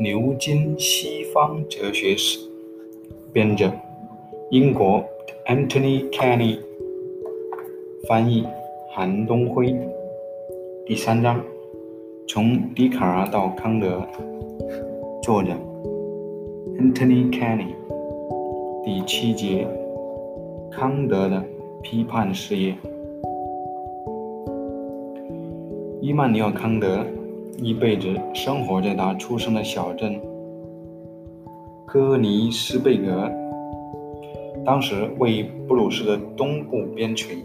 牛津西方哲学史》，编者英国 Anthony Kenny，翻译韩东辉。第三章，从笛卡尔到康德，作者 Anthony Kenny。第七节，康德的批判事业。伊曼纽尔·康德一辈子生活在他出生的小镇戈尼斯贝格，当时位于布鲁士的东部边陲。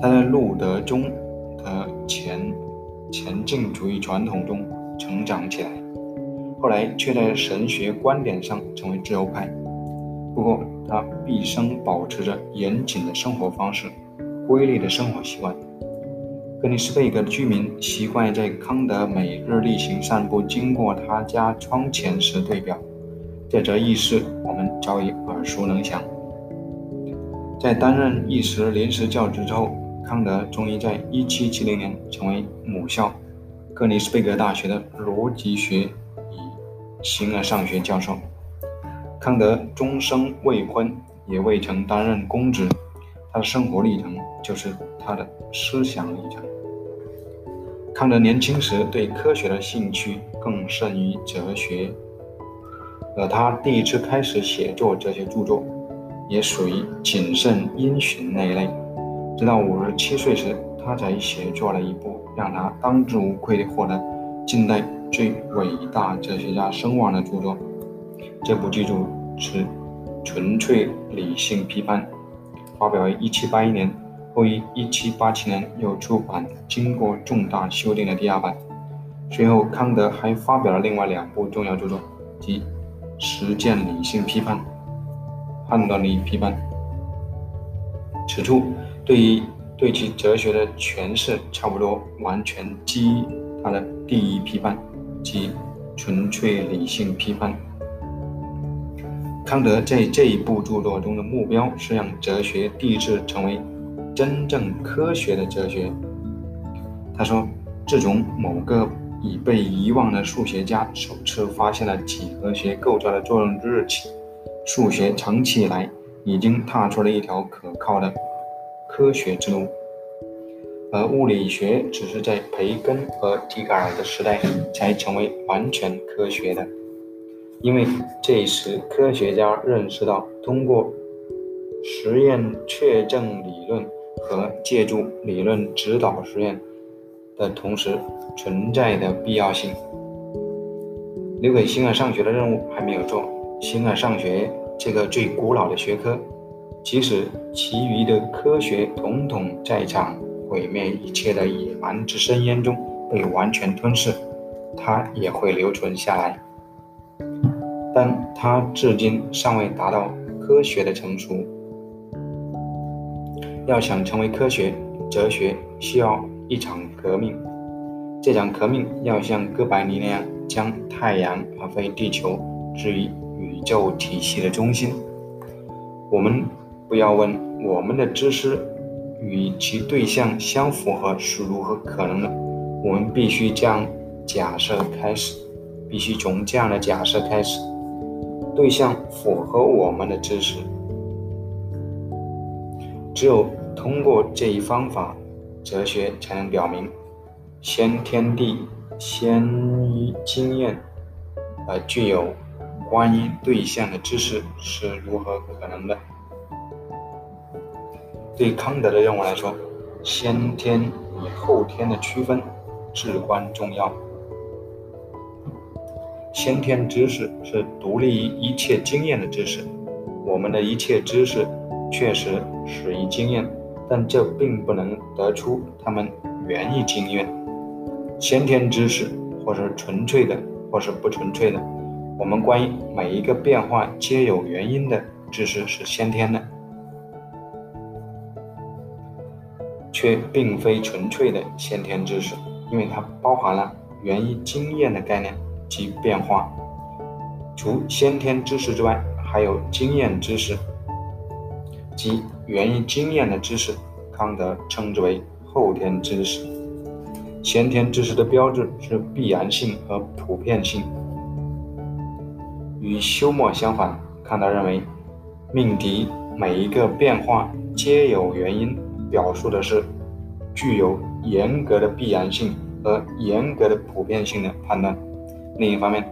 他在路德宗的前前进主义传统中成长起来，后来却在神学观点上成为自由派。不过，他毕生保持着严谨的生活方式、规律的生活习惯。格尼斯贝格的居民习惯在康德每日例行散步经过他家窗前时对表，这则轶事我们早已耳熟能详。在担任一时临时教职之后，康德终于在1770年成为母校格尼斯贝格大学的逻辑学与形而上学教授。康德终生未婚，也未曾担任公职，他的生活历程就是他的思想历程。康德年轻时对科学的兴趣更甚于哲学，而他第一次开始写作哲学著作，也属于谨慎因循那一类。直到五十七岁时，他才写作了一部让他当之无愧地获得近代最伟大哲学家声望的著作。这部巨著是《纯粹理性批判》，发表于一七八一年。后于1787年又出版经过重大修订的第二版。随后，康德还发表了另外两部重要著作，即《实践理性批判》《判断力批判》。此处对于对其哲学的诠释，差不多完全基于他的第一批判，即纯粹理性批判。康德在这一部著作中的目标是让哲学第一次成为。真正科学的哲学，他说：“自从某个已被遗忘的数学家首次发现了几何学构造的作用之日起，数学长期以来已经踏出了一条可靠的科学之路，而物理学只是在培根和笛卡尔的时代才成为完全科学的。因为这时科学家认识到，通过实验确证理论。”和借助理论指导实验的同时存在的必要性。留给形而上学的任务还没有做。形而上学这个最古老的学科，即使其余的科学统统在场毁灭一切的野蛮之深渊中被完全吞噬，它也会留存下来。但它至今尚未达到科学的成熟。要想成为科学，哲学需要一场革命。这场革命要像哥白尼那样，将太阳而非地球置于宇宙体系的中心。我们不要问我们的知识与其对象相符合是如何可能的，我们必须这样假设开始，必须从这样的假设开始：对象符合我们的知识。只有通过这一方法，哲学才能表明先天地、先于经验而具有关于对象的知识是如何可能的。对康德的任务来说，先天与后天的区分至关重要。先天知识是独立于一切经验的知识，我们的一切知识。确实始于经验，但这并不能得出它们源于经验。先天知识，或是纯粹的，或是不纯粹的。我们关于每一个变化皆有原因的知识是先天的，却并非纯粹的先天知识，因为它包含了源于经验的概念及变化。除先天知识之外，还有经验知识。即源于经验的知识，康德称之为后天知识。先天知识的标志是必然性和普遍性。与休谟相反，康德认为命题每一个变化皆有原因，表述的是具有严格的必然性和严格的普遍性的判断。另一方面，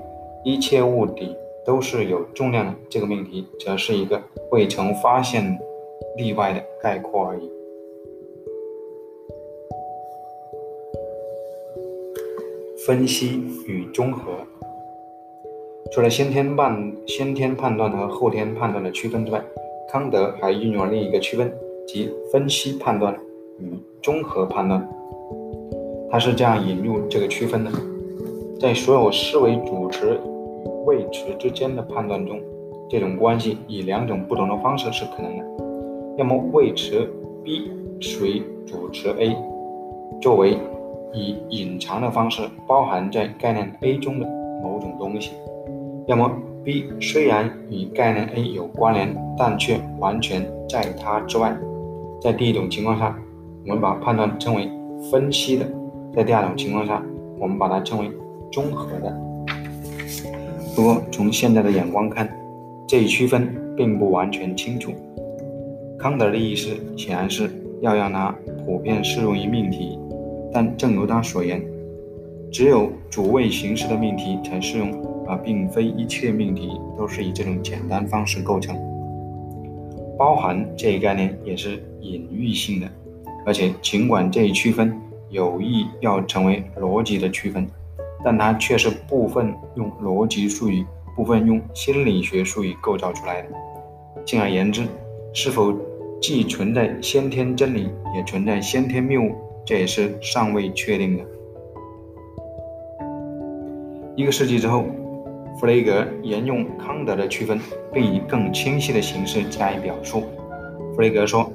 一切物体都是有重量的这个命题，则是一个未曾发现例外的概括而已。分析与综合，除了先天判先天判断和后天判断的区分之外，康德还运用了另一个区分，即分析判断与综合判断。他是这样引入这个区分的：在所有思维主词与谓词之间的判断中，这种关系以两种不同的方式是可能的。要么谓词 B 随主词 A，作为。以隐藏的方式包含在概念 A 中的某种东西，要么 B 虽然与概念 A 有关联，但却完全在它之外。在第一种情况下，我们把判断称为分析的；在第二种情况下，我们把它称为综合的。不过，从现在的眼光看，这一区分并不完全清楚。康德的意思显然是要让它普遍适用于命题。但正如他所言，只有主谓形式的命题才适用，而并非一切命题都是以这种简单方式构成。包含这一概念也是隐喻性的，而且尽管这一区分有意要成为逻辑的区分，但它却是部分用逻辑术语、部分用心理学术语构造出来的。进而言之，是否既存在先天真理，也存在先天谬误？这也是尚未确定的。一个世纪之后，弗雷格沿用康德的区分，并以更清晰的形式加以表述。弗雷格说：“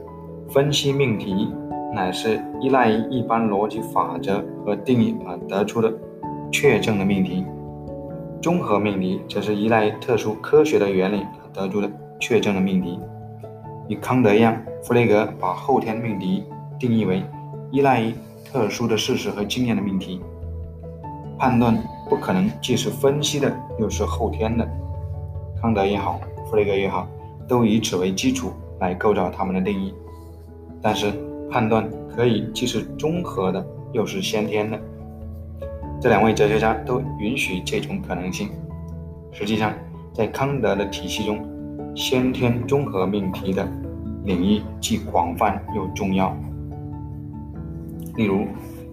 分析命题乃是依赖于一般逻辑法则和定义而得出的确证的命题；综合命题则是依赖于特殊科学的原理而得出的确证的命题。”与康德一样，弗雷格把后天命题定义为。依赖于特殊的事实和经验的命题，判断不可能既是分析的又是后天的。康德也好，弗雷格也好，都以此为基础来构造他们的定义。但是，判断可以既是综合的又是先天的。这两位哲学家都允许这种可能性。实际上，在康德的体系中，先天综合命题的领域既广泛又重要。例如，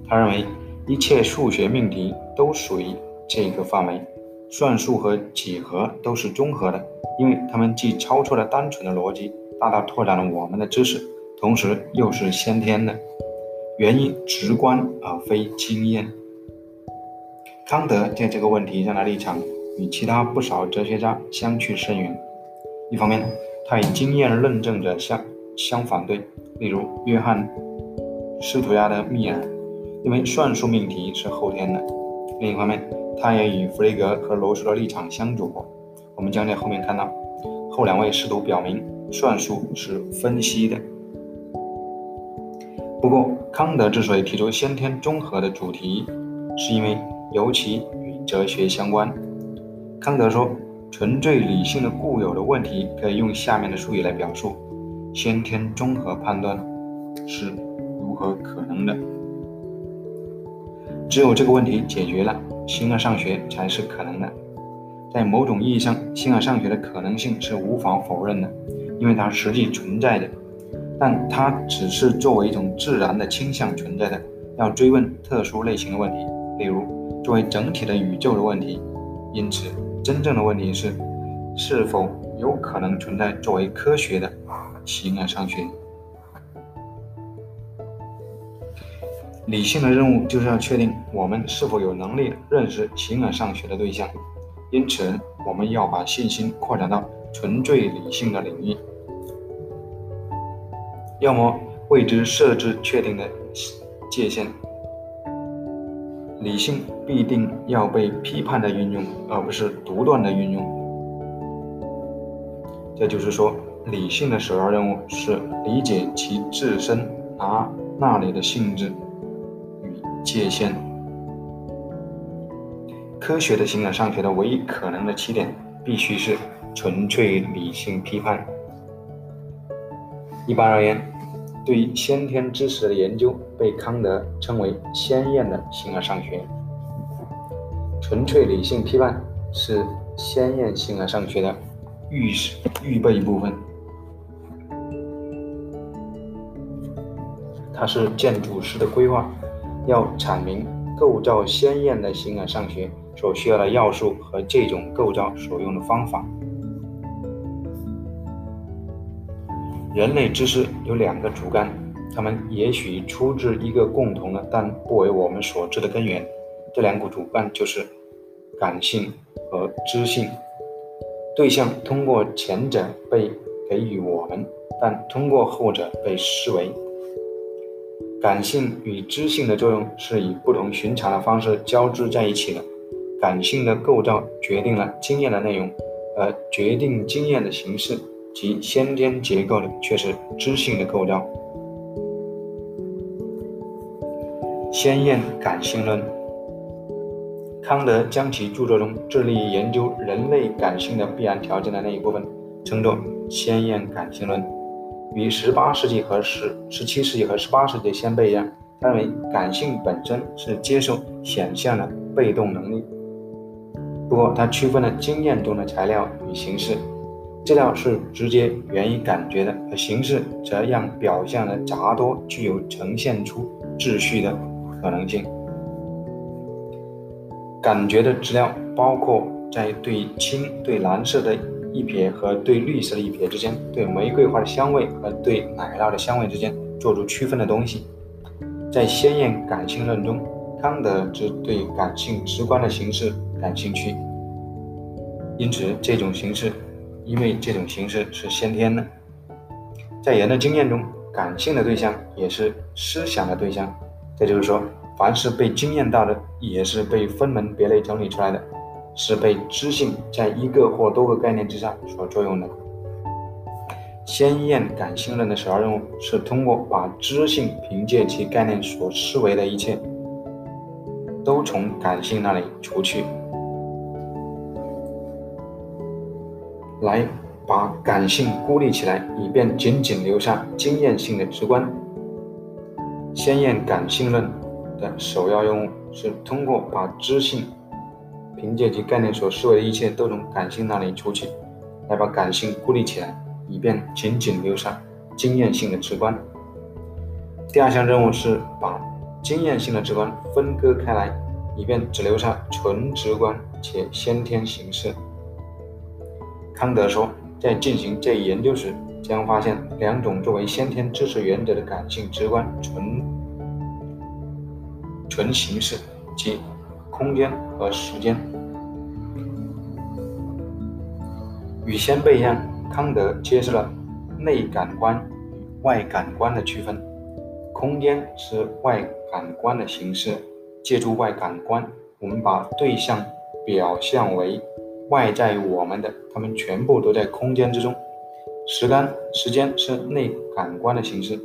他认为一切数学命题都属于这个范围，算术和几何都是综合的，因为它们既超出了单纯的逻辑，大大拓展了我们的知识，同时又是先天的，原因直观而非经验。康德在这个问题上的立场与其他不少哲学家相去甚远。一方面，他以经验论证者相相反对，例如约翰。斯图亚的密尔因为算术命题是后天的。另一方面，他也与弗雷格和罗素的立场相左。我们将在后面看到，后两位试图表明算术是分析的。不过，康德之所以提出先天综合的主题，是因为尤其与哲学相关。康德说，纯粹理性的固有的问题可以用下面的术语来表述：先天综合判断是。如何可能的？只有这个问题解决了，形而上学才是可能的。在某种意义上，形而上学的可能性是无法否认的，因为它实际存在的。但它只是作为一种自然的倾向存在的。要追问特殊类型的问题，例如作为整体的宇宙的问题。因此，真正的问题是，是否有可能存在作为科学的形而上学？理性的任务就是要确定我们是否有能力认识形而上学的对象，因此我们要把信心扩展到纯粹理性的领域，要么为之设置确定的界限。理性必定要被批判的运用，而不是独断的运用。这就是说，理性的首要任务是理解其自身啊那里的性质与。界限，科学的形而上学的唯一可能的起点，必须是纯粹理性批判。一般而言，对于先天知识的研究被康德称为鲜艳的形而上学。纯粹理性批判是鲜艳形而上学的预预备部分。它是建筑师的规划，要阐明构造鲜艳的形而上学所需要的要素和这种构造所用的方法。人类知识有两个主干，它们也许出自一个共同的但不为我们所知的根源。这两股主干就是感性和知性。对象通过前者被给予我们，但通过后者被视为。感性与知性的作用是以不同寻常的方式交织在一起的。感性的构造决定了经验的内容，而决定经验的形式及先天结构的却是知性的构造。鲜艳感性论，康德将其著作中致力于研究人类感性的必然条件的那一部分称作鲜艳感性论。与十八世纪和十十七世纪和十八世纪先辈一样，他认为感性本身是接受显象的被动能力。不过，他区分了经验中的材料与形式，资料是直接源于感觉的，而形式则让表象的杂多具有呈现出秩序的可能性。感觉的资料包括在对青、对蓝色的。一撇和对绿色的一撇之间，对玫瑰花的香味和对奶酪的香味之间做出区分的东西，在鲜艳感性论中，康德只对感性直观的形式感兴趣。因此，这种形式，因为这种形式是先天的，在人的经验中，感性的对象也是思想的对象。这就是说，凡是被经验到的，也是被分门别类整理出来的。是被知性在一个或多个概念之上所作用的。鲜艳感性论的首要任务是通过把知性凭借其概念所思维的一切，都从感性那里除去，来把感性孤立起来，以便仅仅留下经验性的直观。鲜艳感性论的首要任务是通过把知性。凭借其概念所思维的一切都从感性那里出去，来把感性孤立起来，以便仅仅留下经验性的直观。第二项任务是把经验性的直观分割开来，以便只留下纯直观且先天形式。康德说，在进行这一研究时，将发现两种作为先天知识原则的感性直观纯纯形式，即空间和时间。与先辈一样，康德揭示了内感官与外感官的区分。空间是外感官的形式，借助外感官，我们把对象表象为外在我们的，它们全部都在空间之中。时间，时间是内感官的形式，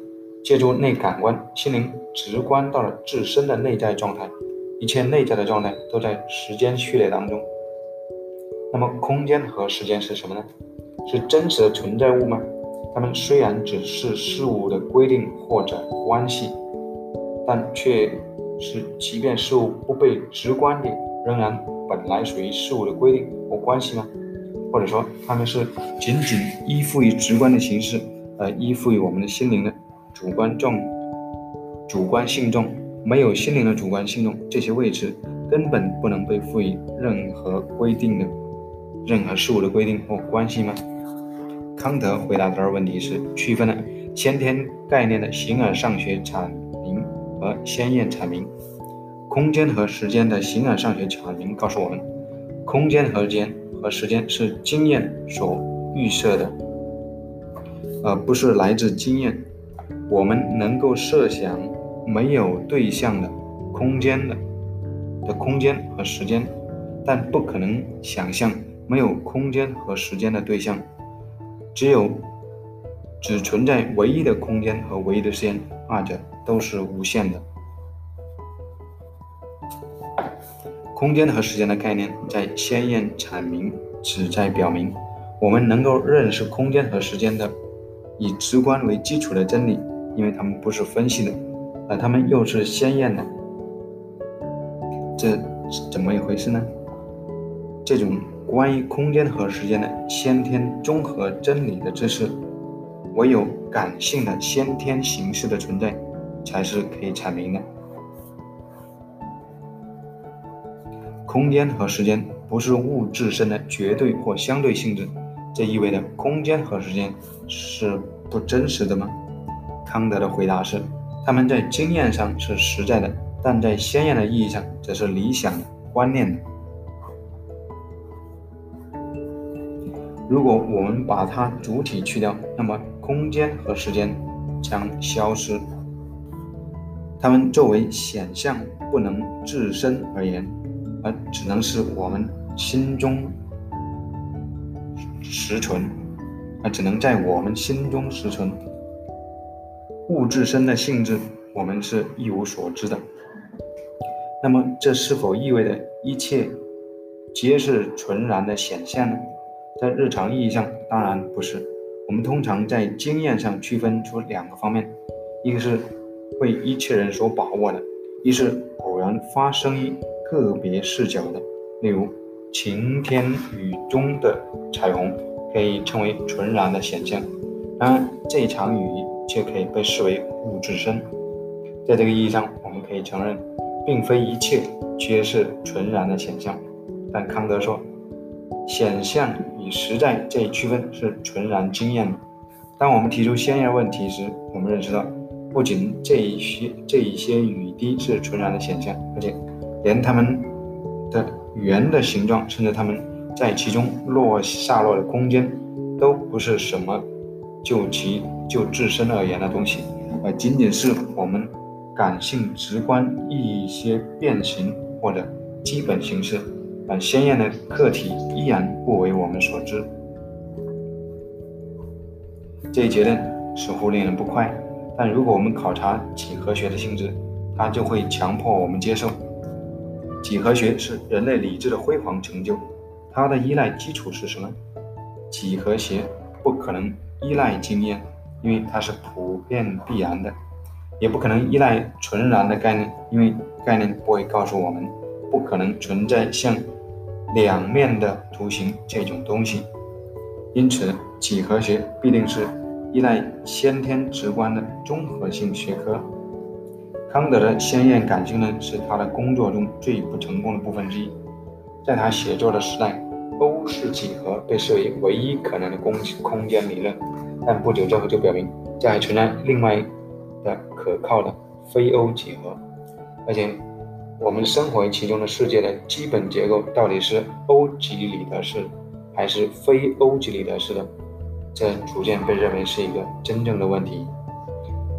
借助内感官，心灵直观到了自身的内在状态，一切内在的状态都在时间序列当中。那么，空间和时间是什么呢？是真实的存在物吗？它们虽然只是事物的规定或者关系，但却是即便事物不被直观的，仍然本来属于事物的规定或关系吗？或者说，它们是仅仅依附于直观的形式，而依附于我们的心灵的主观重、主观性重？没有心灵的主观性重，这些位置根本不能被赋予任何规定的。任何事物的规定或关系吗？康德回答这个问题是区分了先天概念的形而上学阐明和先验阐明。空间和时间的形而上学阐明告诉我们，空间和间和时间是经验所预设的，而不是来自经验。我们能够设想没有对象的空间的的空间和时间，但不可能想象。没有空间和时间的对象，只有只存在唯一的空间和唯一的时间，二者都是无限的。空间和时间的概念在鲜艳阐明旨在表明，我们能够认识空间和时间的以直观为基础的真理，因为它们不是分析的，而它们又是鲜艳的。这是怎么一回事呢？这种关于空间和时间的先天综合真理的知识，唯有感性的先天形式的存在，才是可以阐明的。空间和时间不是物质身的绝对或相对性质，这意味着空间和时间是不真实的吗？康德的回答是：他们在经验上是实在的，但在鲜艳的意义上则是理想的、观念的。如果我们把它主体去掉，那么空间和时间将消失。它们作为显象，不能自身而言。而只能是我们心中实存，而只能在我们心中实存。物质身的性质，我们是一无所知的。那么，这是否意味着一切皆是纯然的显现呢？在日常意义上，当然不是。我们通常在经验上区分出两个方面：一个是为一切人所把握的，一是偶然发生一。个别视角的，例如晴天雨中的彩虹，可以称为纯然的显象。然而，这场雨却可以被视为物质身。在这个意义上，我们可以承认，并非一切皆是纯然的显象。但康德说，显象与实在这一区分是纯然经验的。当我们提出先验问题时，我们认识到，不仅这一些这一些雨滴是纯然的显象，而且。连它们的圆的形状，甚至它们在其中落下落的空间，都不是什么就其就自身而言的东西，而仅仅是我们感性直观一些变形或者基本形式，而鲜艳的客体依然不为我们所知。这一结论似乎令人不快，但如果我们考察几何学的性质，它就会强迫我们接受。几何学是人类理智的辉煌成就，它的依赖基础是什么？几何学不可能依赖经验，因为它是普遍必然的；也不可能依赖纯然的概念，因为概念不会告诉我们不可能存在像两面的图形这种东西。因此，几何学必定是依赖先天直观的综合性学科。康德的鲜艳感性论是他的工作中最不成功的部分之一。在他写作的时代，欧式几何被视为唯一可能的空空间理论。但不久之后就表明，这还存在另外的可靠的非欧几何。而且，我们生活其中的世界的基本结构到底是欧几里得式，还是非欧几里得式的，这逐渐被认为是一个真正的问题。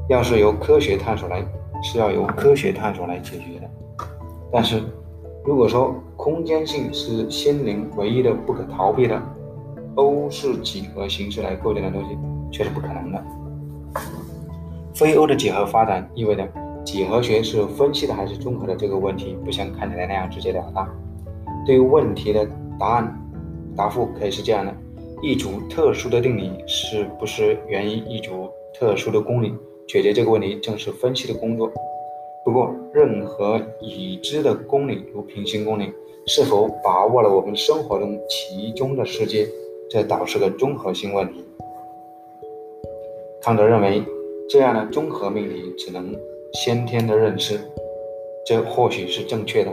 要是由科学探索来。是要由科学探索来解决的。但是，如果说空间性是心灵唯一的不可逃避的欧式几何形式来构建的东西，却是不可能的。非欧的几何发展意味着几何学是分析的还是综合的这个问题，不像看起来那样直截了当。对于问题的答案答复可以是这样的：一组特殊的定理是不是源于一组特殊的公理？解决这个问题正是分析的工作。不过，任何已知的公理，如平行公理，是否把握了我们生活中其中的世界，这倒是个综合性问题。康德认为，这样的综合命题只能先天的认识，这或许是正确的。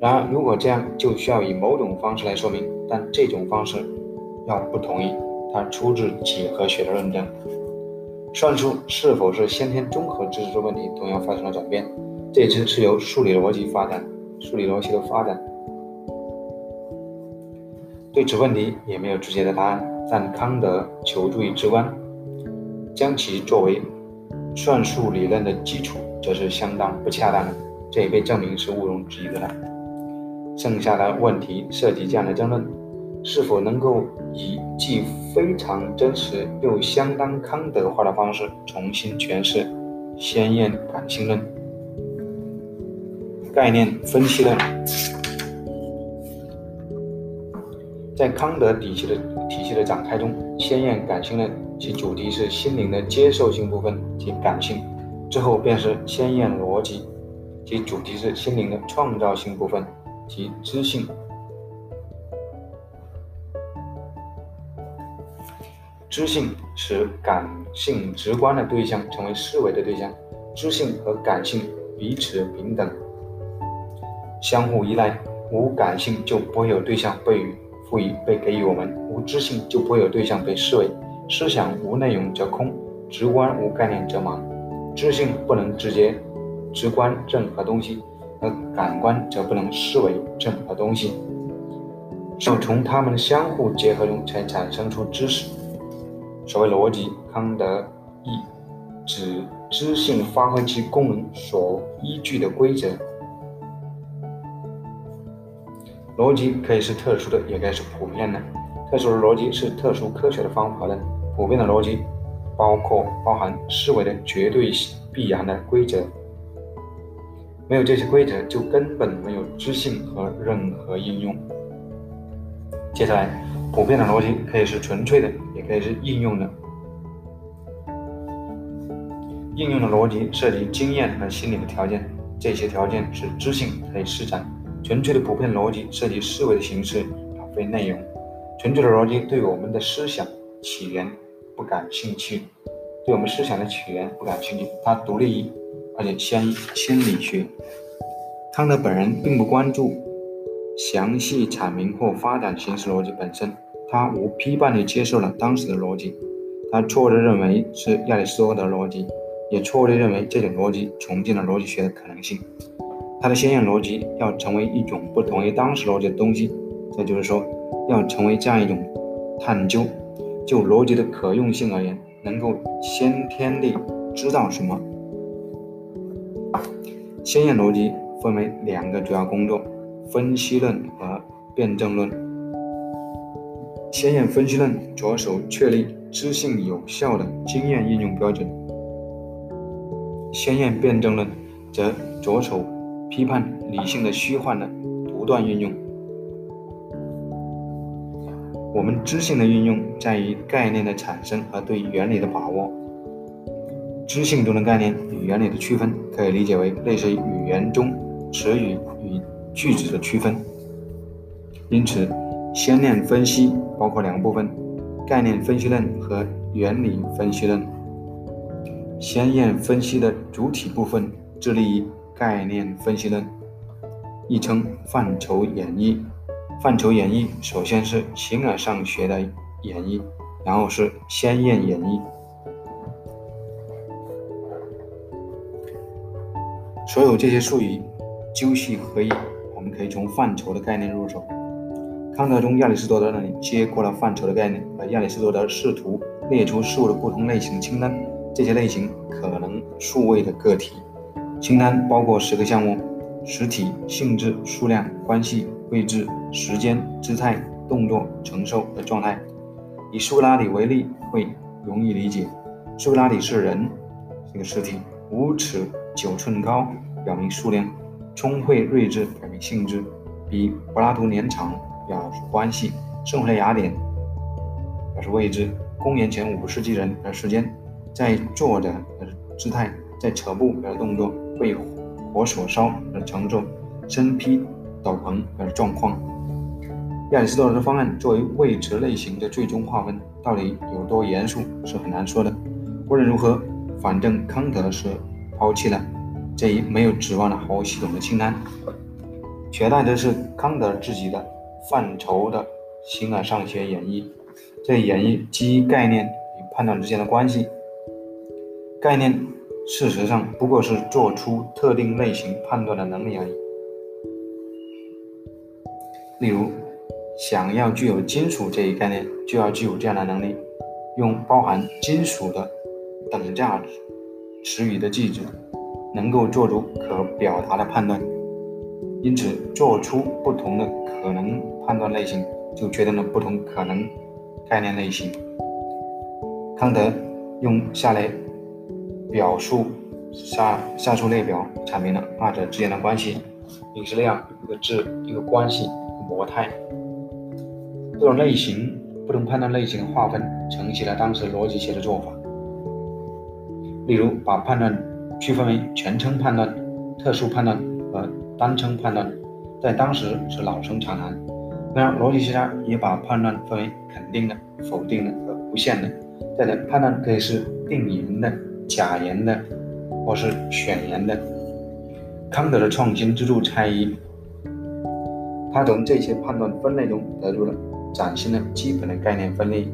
然而，如果这样，就需要以某种方式来说明，但这种方式要不同意，它出自几何学的论证。算术是否是先天综合知识的问题，同样发生了转变。这次是由数理逻辑发展，数理逻辑的发展对此问题也没有直接的答案。但康德求助于直观，将其作为算术理论的基础，则是相当不恰当的。这也被证明是毋庸置疑的了。剩下的问题涉及这样的争论。是否能够以既非常真实又相当康德化的方式重新诠释鲜艳感性论、概念分析论？在康德体系的体系的展开中，先验感性论其主题是心灵的接受性部分及感性，之后便是先验逻辑，其主题是心灵的创造性部分及知性。知性使感性直观的对象成为思维的对象，知性和感性彼此平等，相互依赖。无感性就不会有对象被赋予、被给予我们；无知性就不会有对象被视为。思想无内容则空，直观无概念则盲。知性不能直接直观任何东西，而感官则不能思维任何东西。只有从它们相互结合中才产生出知识。所谓逻辑，康德意指知性发挥其功能所依据的规则。逻辑可以是特殊的，也可以是普遍的。特殊的逻辑是特殊科学的方法论，普遍的逻辑包括包含思维的绝对必然的规则。没有这些规则，就根本没有知性和任何应用。接下来。普遍的逻辑可以是纯粹的，也可以是应用的。应用的逻辑涉及经验和心理的条件，这些条件是知性可以施展。纯粹的普遍逻辑涉及思维的形式，而非内容。纯粹的逻辑对我们的思想起源不感兴趣，对我们思想的起源不感兴趣，它独立于而且先于心理学。康德本人并不关注。详细阐明或发展形式逻辑本身，他无批判地接受了当时的逻辑，他错误地认为是亚里士多德逻辑，也错误地认为这种逻辑穷尽了逻辑学的可能性。它的先验逻辑要成为一种不同于当时逻辑的东西，这就是说，要成为这样一种探究。就逻辑的可用性而言，能够先天地知道什么。先验逻辑分为两个主要工作。分析论和辩证论。先验分析论着手确立知性有效的经验应用标准，先验辩证论则着手批判理性的虚幻的独断运用。我们知性的运用在于概念的产生和对原理的把握。知性中的概念与原理的区分，可以理解为类似于语言中词语与。句子的区分，因此，先验分析包括两部分：概念分析论和原理分析论。先验分析的主体部分致力于概念分析论，亦称范畴演绎。范畴演绎首先是形而上学的演绎，然后是先验演绎。所有这些术语究系合一。可以从范畴的概念入手。康德中亚里士多德那里接过了范畴的概念，而亚里士多德试图列出事物的不同类型清单。这些类型可能数位的个体。清单包括十个项目：实体、性质、数量、关系、位置、时间、姿态、动作、承受和状态。以苏格拉底为例会容易理解。苏格拉底是人，是个实体，五尺九寸高，表明数量。聪慧睿智表明性质，比柏拉图年长表示关系。生活在雅典表示位置。公元前五世纪人表示时间。在坐着表示姿态，在扯布表示动作。被火所烧表示承受。身披斗篷而状况。亚里士多德的方案作为位置类型的最终划分，到底有多严肃是很难说的。无论如何，反正康德是抛弃了。这一没有指望的毫无系统的清单，取代的是康德自己的范畴的形而上学演绎。这演绎基于概念与判断之间的关系。概念事实上不过是做出特定类型判断的能力而已。例如，想要具有金属这一概念，就要具有这样的能力：用包含金属的等价词语的句子。能够做出可表达的判断，因此做出不同的可能判断类型，就决定了不同可能概念类型。康德用下列表述下下述列表阐明了二者之间的关系：一个是量，一个质，一个关系，模态。不同类型、不同判断类型的划分，承袭了当时逻辑学的做法。例如，把判断区分为全称判断、特殊判断和单称判断，在当时是老生常谈。当然，逻辑学家也把判断分为肯定的、否定的和无限的。再者，判断可以是定言的、假言的，或是选言的。康德的创新之处在于，他从这些判断分类中得出了崭新的基本的概念分类。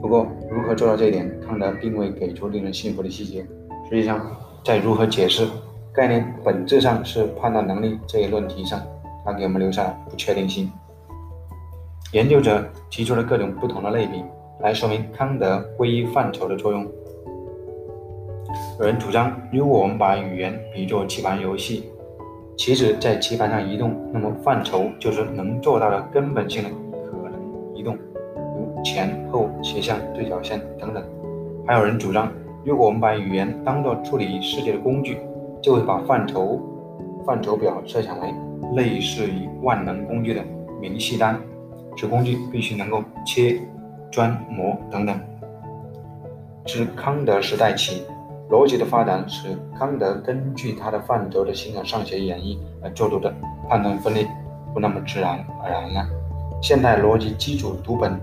不过，如何做到这一点，康德并未给出令人信服的细节。实际上，在如何解释概念本质上是判断能力这一论题上，他给我们留下了不确定性。研究者提出了各种不同的类比，来说明康德归一范畴的作用。有人主张，如果我们把语言比作棋盘游戏，棋子在棋盘上移动，那么范畴就是能做到的根本性的可能移动。如前后斜向对角线等等，还有人主张，如果我们把语言当作处理世界的工具，就会把范畴范畴表设想为类似于万能工具的明细单，此工具必须能够切、钻、磨等等。自康德时代起，逻辑的发展使康德根据他的范畴的形而上学演绎而做出的判断分类不那么自然而然了。现代逻辑基础读本。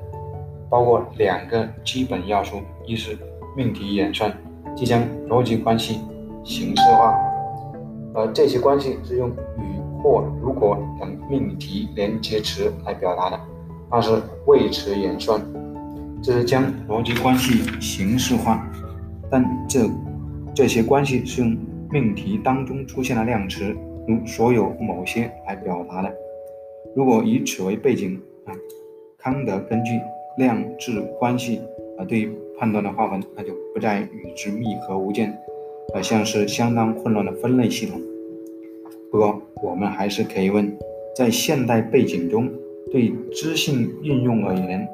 包括两个基本要素：一是命题演算，即将逻辑关系形式化，而这些关系是用与或如果等命题连接词来表达的；二是谓词演算，这是将逻辑关系形式化，但这这些关系是用命题当中出现的量词，如所有某些来表达的。如果以此为背景啊，康德根据。量质关系啊，对判断的划分，那就不再与之密合无间，而像是相当混乱的分类系统。不过，我们还是可以问，在现代背景中，对知性应用而言，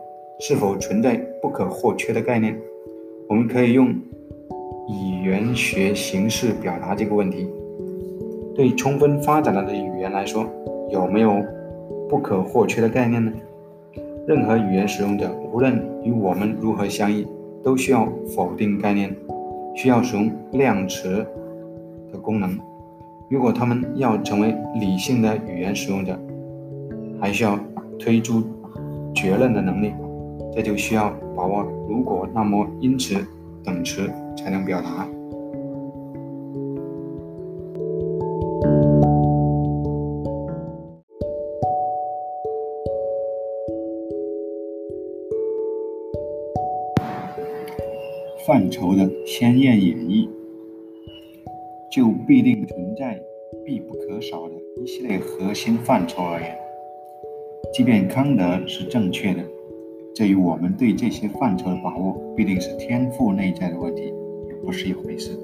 是否存在不可或缺的概念？我们可以用语言学形式表达这个问题。对充分发展了的语言来说，有没有不可或缺的概念呢？任何语言使用者，无论与我们如何相异，都需要否定概念，需要使用量词的功能。如果他们要成为理性的语言使用者，还需要推出结论的能力。这就需要把握“如果”“那么”“因此”等词才能表达。范畴的鲜艳演绎，就必定存在必不可少的一系列核心范畴而言，即便康德是正确的，这与我们对这些范畴的把握必定是天赋内在的问题，不是一回事。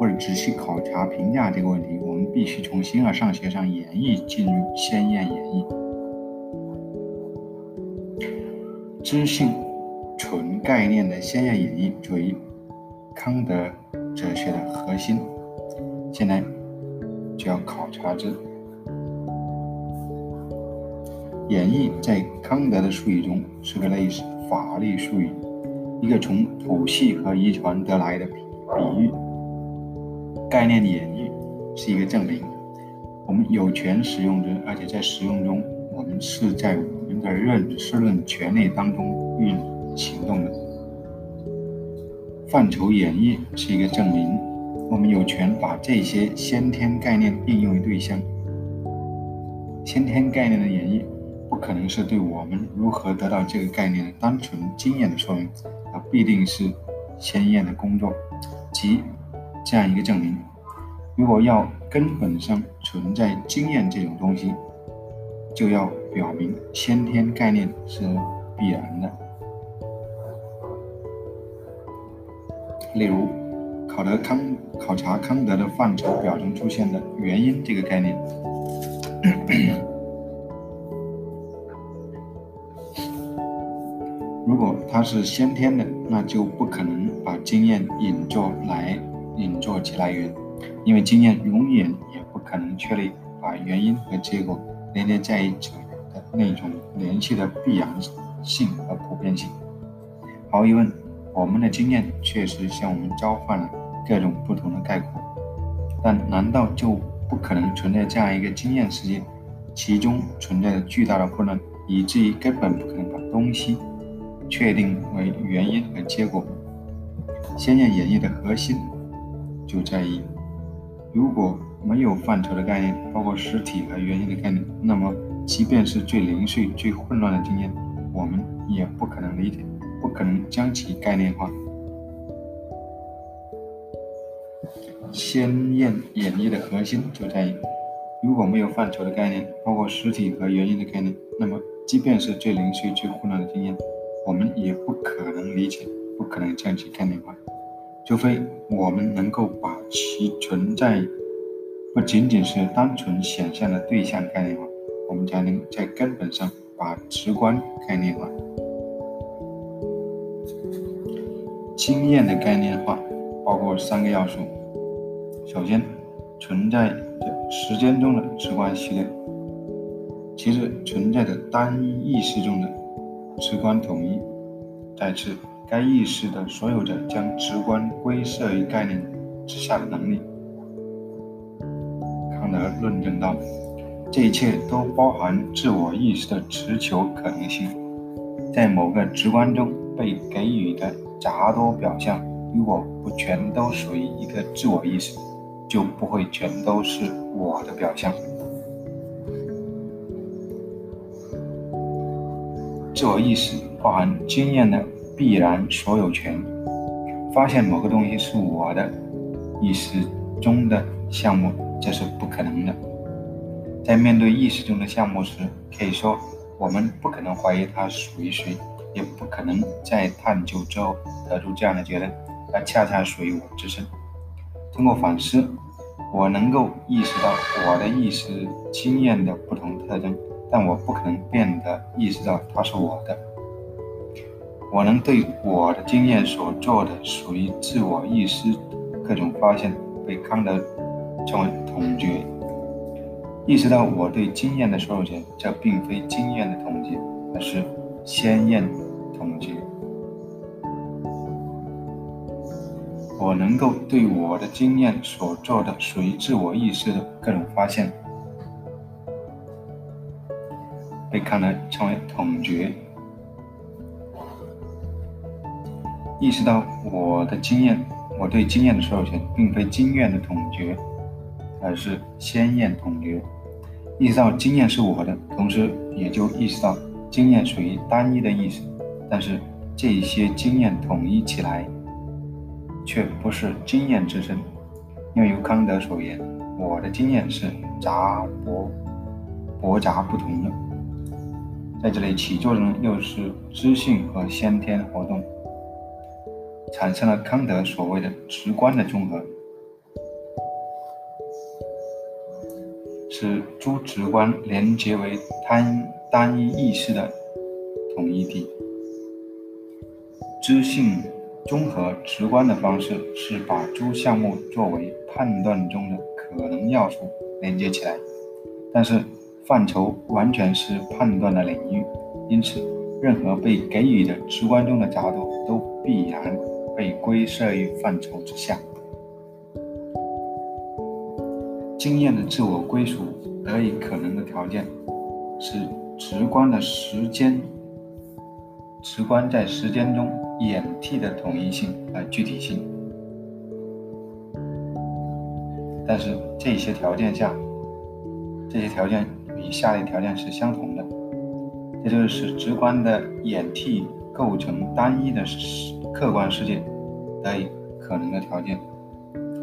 为了仔细考察评价这个问题，我们必须从形而上学上演绎进入鲜艳演绎，知性。纯概念的鲜艳演绎作为康德哲学的核心，现在就要考察之。演绎在康德的术语中是个类似法律术语，一个从谱系和遗传得来的比喻。概念的演绎是一个证明，我们有权使用之，而且在使用中，我们是在我们的认识论权利当中运。行动的范畴演绎是一个证明，我们有权把这些先天概念应用于对象。先天概念的演绎可能是对我们如何得到这个概念的单纯经验的说明，那必定是鲜艳的工作，即这样一个证明。如果要根本上存在经验这种东西，就要表明先天概念是必然的。例如，考德康考察康德的范畴表中出现的原因这个概念，如果它是先天的，那就不可能把经验引作来引作其来源，因为经验永远也不可能确立把原因和结果连接在一起的那种联系的必然性和普遍性。毫无疑问，我们的经验确实向我们召唤了各种不同的概括，但难道就不可能存在这样一个经验世界，其中存在着巨大的混乱，以至于根本不可能把东西确定为原因和结果？先验演绎的核心就在于，如果没有范畴的概念，包括实体和原因的概念，那么即便是最零碎、最混乱的经验，我们也不可能理解，不可能将其概念化。先验演绎的核心就在于，如果没有范畴的概念，包括实体和原因的概念，那么即便是最零碎、最混乱的经验，我们也不可能理解，不可能将其概念化。除非我们能够把其存在不仅仅是单纯想象的对象概念化，我们才能在根本上把直观概念化。经验的概念化包括三个要素：首先，存在着时间中的直观系列；其次，存在着单一意识中的直观统一；再次。该意识的所有者将直观归摄于概念之下的能力，康德论证道：这一切都包含自我意识的持求可能性。在某个直观中被给予的杂多表象，如果不全都属于一个自我意识，就不会全都是我的表象。自我意识包含经验的。必然所有权，发现某个东西是我的意识中的项目，这是不可能的。在面对意识中的项目时，可以说我们不可能怀疑它属于谁，也不可能在探究之后得出这样的结论：它恰恰属于我自身。通过反思，我能够意识到我的意识经验的不同特征，但我不可能变得意识到它是我的。我能对我的经验所做的属于自我意识各种发现，被康德称为统觉。意识到我对经验的所有权，这并非经验的统计，而是先验统计。我能够对我的经验所做的属于自我意识的各种发现，被康德称为统觉。意识到我的经验，我对经验的所有权，并非经验的统觉，而是先验统觉。意识到经验是我的，同时也就意识到经验属于单一的意识。但是这些经验统一起来，却不是经验之身，因为由康德所言，我的经验是杂博博杂不同的。在这里起作用又是知性和先天活动。产生了康德所谓的直观的综合，使诸直观连结为单单一意识的统一体。知性综合直观的方式是把诸项目作为判断中的可能要素连接起来，但是范畴完全是判断的领域，因此任何被给予的直观中的杂度都必然。被归摄于范畴之下，经验的自我归属得以可能的条件是直观的时间，直观在时间中演替的统一性和具体性。但是这些条件下，这些条件与下列条件是相同的，这就是直观的掩替构成单一的客观世界。的可能的条件，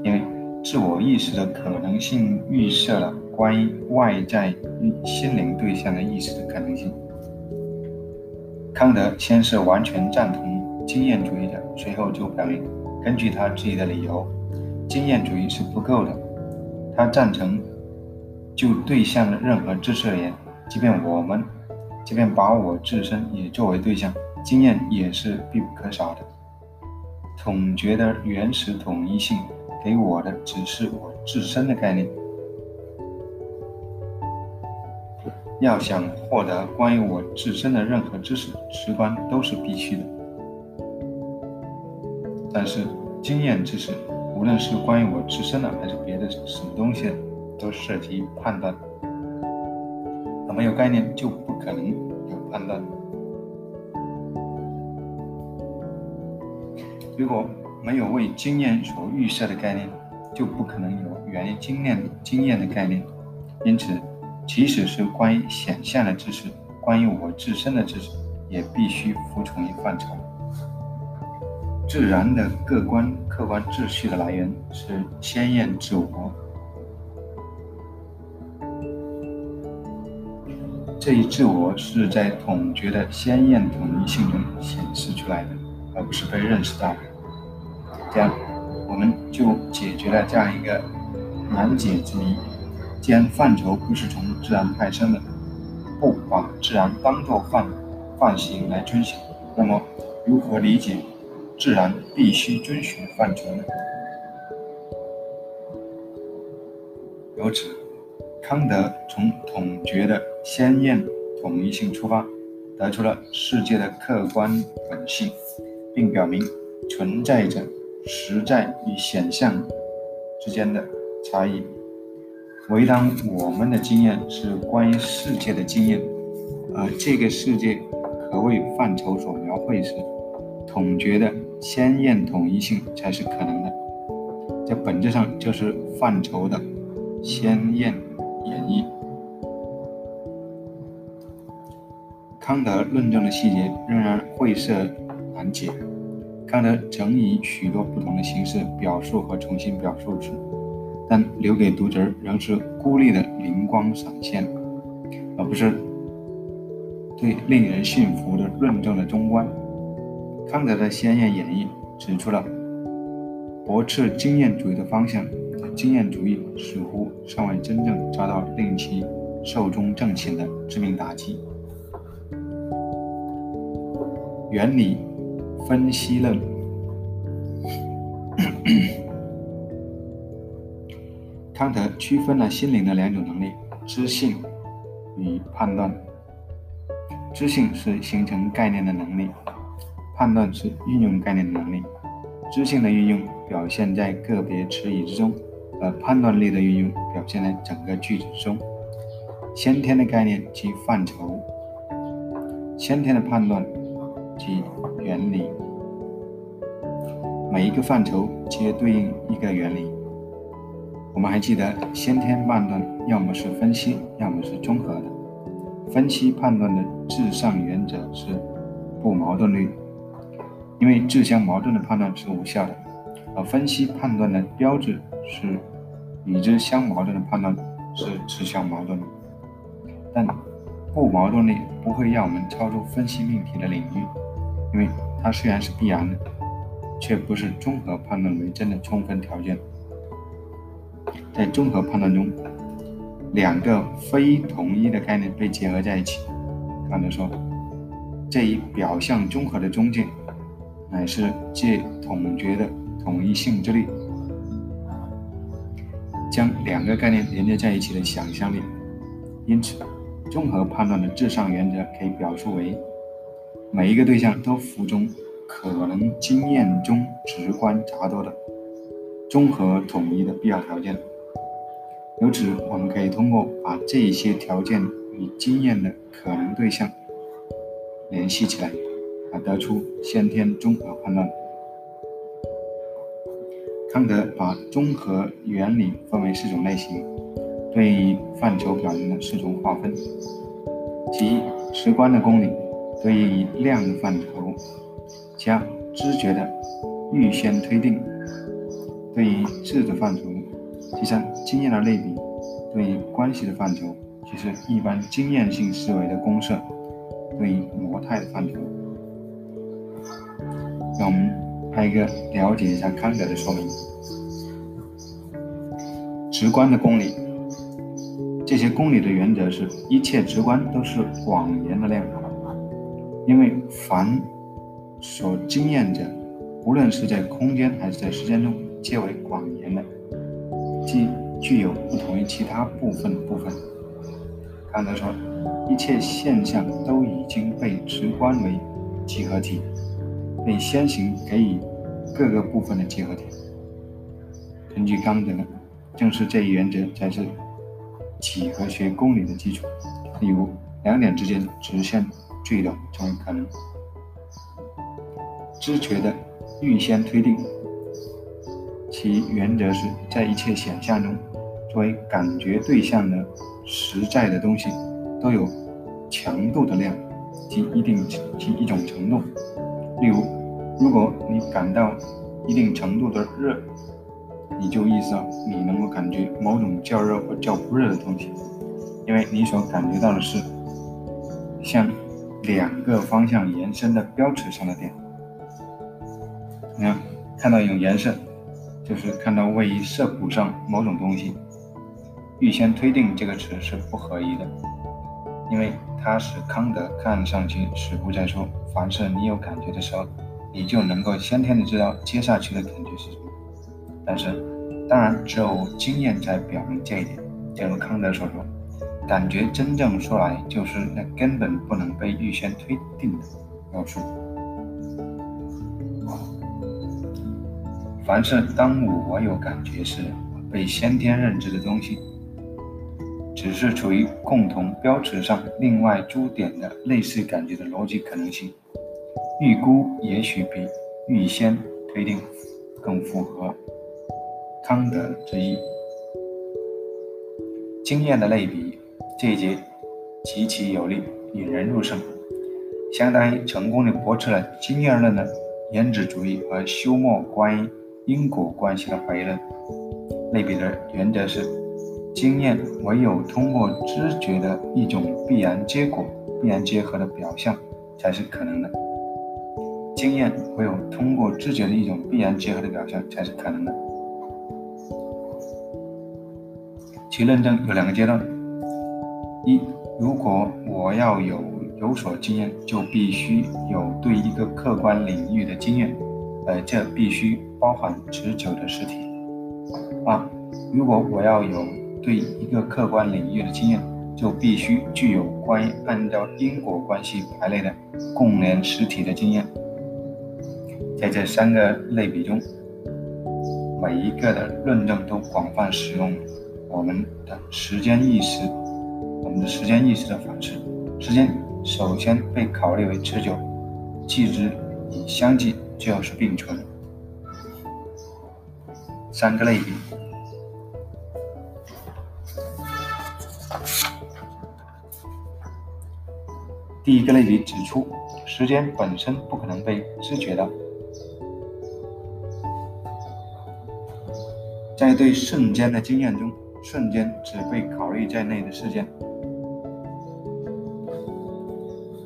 因为自我意识的可能性预设了关于外在心灵对象的意识的可能性。康德先是完全赞同经验主义者，随后就表明，根据他自己的理由，经验主义是不够的。他赞成就对象的任何知识而言，即便我们，即便把我自身也作为对象，经验也是必不可少的。统觉的原始统一性给我的只是我自身的概念。要想获得关于我自身的任何知识，直观都是必须的。但是经验知识，无论是关于我自身的还是别的什么东西的，都涉及判断。那没有概念就不可能有判断。如果没有为经验所预设的概念，就不可能有源于经验经验的概念。因此，即使是关于显象的知识，关于我自身的知识，也必须服从于范畴。自然的客观客观秩序的来源是先验自我。这一自我是在统觉的鲜艳统一性中显示出来的，而不是被认识到的。这样，我们就解决了这样一个难解之谜：既然范畴不是从自然派生的，不把自然当作范范型来遵循，那么如何理解自然必须遵循范畴呢？由此。康德从统觉的鲜艳统一性出发，得出了世界的客观本性，并表明存在着实在与显象之间的差异。唯当我们的经验是关于世界的经验，而这个世界可为范畴所描绘时，统觉的鲜艳统一性才是可能的。这本质上就是范畴的鲜艳。康德论证的细节仍然晦涩难解。康德曾以许多不同的形式表述和重新表述之，但留给读者仍是孤立的灵光闪现，而不是对令人信服的论证的中观。康德的鲜艳演绎指出了驳斥经验主义的方向。经验主义似乎尚未真正遭到令其寿终正寝的致命打击。原理分析论，康德区分了心灵的两种能力：知性与判断。知性是形成概念的能力，判断是运用概念的能力。知性的运用表现在个别词语之中。而判断力的运用表现在整个句子中。先天的概念及范畴，先天的判断及原理。每一个范畴皆对应一个原理。我们还记得，先天判断要么是分析，要么是综合的。分析判断的至上原则是不矛盾律，因为自相矛盾的判断是无效的。而分析判断的标志是。与之相矛盾的判断是自相矛盾的，但不矛盾力不会让我们超出分析命题的领域，因为它虽然是必然的，却不是综合判断为真的充分条件。在综合判断中，两个非统一的概念被结合在一起。康德说，这一表象综合的中介，乃是借统觉的统一性之力。将两个概念连接在一起的想象力，因此，综合判断的至上原则可以表述为：每一个对象都服从可能经验中直观杂多的综合统一的必要条件。由此，我们可以通过把这些条件与经验的可能对象联系起来，而得出先天综合判断。康德把综合原理分为四种类型，对于范畴表明的四种划分，即直观的公理对于量的范畴，加知觉的预先推定对于质的范畴，第三经验的类比对于关系的范畴，其次一般经验性思维的公设对于模态的范畴。让我们。还有一个了解一下康德的说明，直观的公理，这些公理的原则是一切直观都是广言的量，因为凡所经验者，无论是在空间还是在时间中，皆为广言的，即具有不同于其他部分的部分。康德说，一切现象都已经被直观为几何体，被先行给予各个部分的结合体。根据康德，正是这一原则才是几何学公理的基础。例如，两点之间直线聚的成为可能。知觉的预先推定，其原则是在一切显象中，作为感觉对象的实在的东西，都有强度的量及一定及一种程度。例如，如果你感到一定程度的热，你就意识到你能够感觉某种较热或较不热的东西，因为你所感觉到的是像两个方向延伸的标尺上的点。你看，看到一种颜色，就是看到位于色谱上某种东西。预先推定这个词是不合宜的，因为它使康德看上去似乎在说：凡是你有感觉的时候，你就能够先天的知道接下去的感觉是什么。但是，当然只有经验在表明这一点。正如康德所说，感觉真正说来就是那根本不能被预先推定的要素。凡是当我有感觉时被先天认知的东西，只是处于共同标尺上另外诸点的类似感觉的逻辑可能性，预估也许比预先推定更符合康德之意。经验的类比这一节极其有力，引人入胜，相当于成功的驳斥了经验论的原子主义和休谟关于。因果关系的怀疑论，类比的原则是：经验唯有通过知觉的一种必然结果、必然结合的表象，才是可能的。经验唯有通过知觉的一种必然结合的表象，才是可能的。其论证有两个阶段：一，如果我要有有所经验，就必须有对一个客观领域的经验。而这必须包含持久的实体。二，如果我要有对一个客观领域的经验，就必须具有关于按照因果关系排列的共联实体的经验。在这三个类比中，每一个的论证都广泛使用我们的时间意识，我们的时间意识的反式。时间首先被考虑为持久，继之以相继。就要是并存。三个类比。第一个类比指出，时间本身不可能被知觉到，在对瞬间的经验中，瞬间只被考虑在内的事件，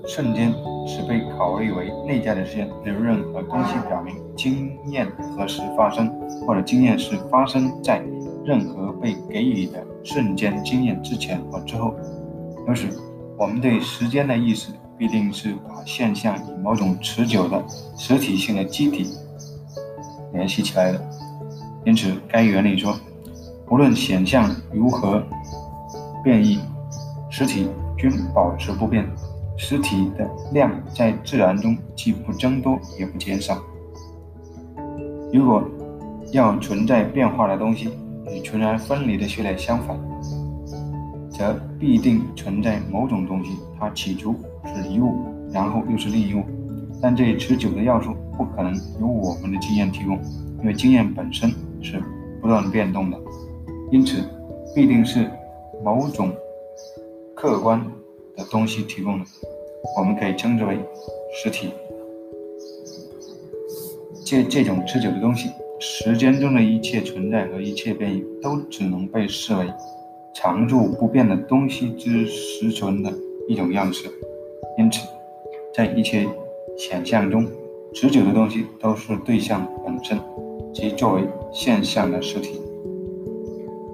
瞬间。是被考虑为内在的事件，没有任何东西表明经验何时发生，或者经验是发生在任何被给予的瞬间经验之前或之后。同时，我们对时间的意识必定是把现象与某种持久的实体性的机体联系起来的。因此，该原理说，无论显象如何变异，实体均保持不变。实体的量在自然中既不增多也不减少。如果要存在变化的东西与纯然分离的序列相反，则必定存在某种东西，它起初是一物，然后又是另一物。但这一持久的要素不可能由我们的经验提供，因为经验本身是不断变动的，因此必定是某种客观。的东西提供的，我们可以称之为实体。这这种持久的东西，时间中的一切存在和一切变异，都只能被视为常驻不变的东西之实存的一种样式。因此，在一切显象中，持久的东西都是对象本身，即作为现象的实体。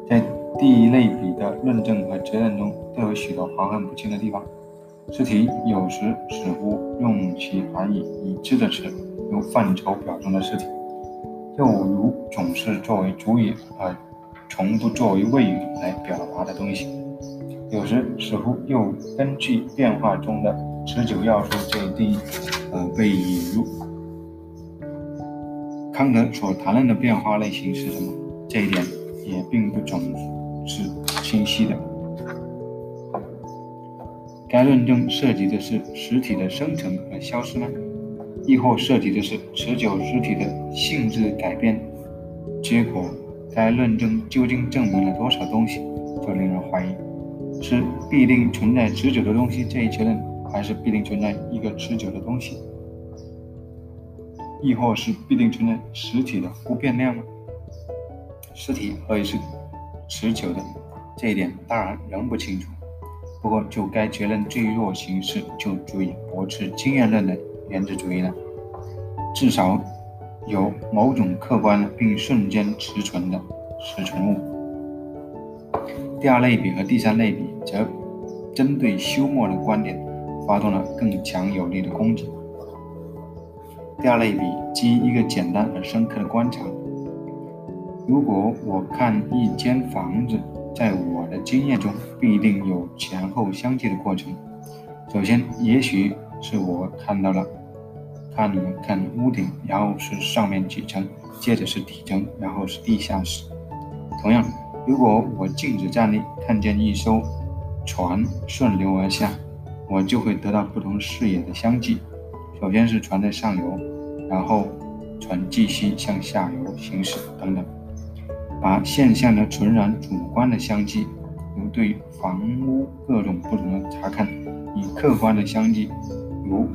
在第一类比的论证和责任中都有许多含混不清的地方。试题有时似乎用其含义已知的词，如范畴表中的试题，又如总是作为主语而从不作为谓语来表达的东西。有时似乎又根据变化中的持久要素这一定义而被引入。康德所谈论的变化类型是什么？这一点也并不总是清晰的。该论证涉及的是实体的生成和消失吗？亦或涉及的是持久实体的性质改变？结果，该论证究竟证明了多少东西，就令人怀疑：是必定存在持久的东西这一结论，还是必定存在一个持久的东西？亦或是必定存在实体的不变量吗？实体何以是持久的？这一点当然仍不清楚。不过，就该结论最弱形式，就足以驳斥经验论的原子主义了。至少有某种客观并瞬间持存的实存物。第二类比和第三类比则针对休谟的观点发动了更强有力的攻击。第二类比基于一个简单而深刻的观察：如果我看一间房子。在我的经验中，必定有前后相继的过程。首先，也许是我看到了，看看屋顶，然后是上面几层，接着是底层，然后是地下室。同样，如果我静止站立，看见一艘船顺流而下，我就会得到不同视野的相继。首先是船在上游，然后船继续向下游行驶，等等。把现象的纯然主观的相继，如对房屋各种不同的查看，以客观的相继，如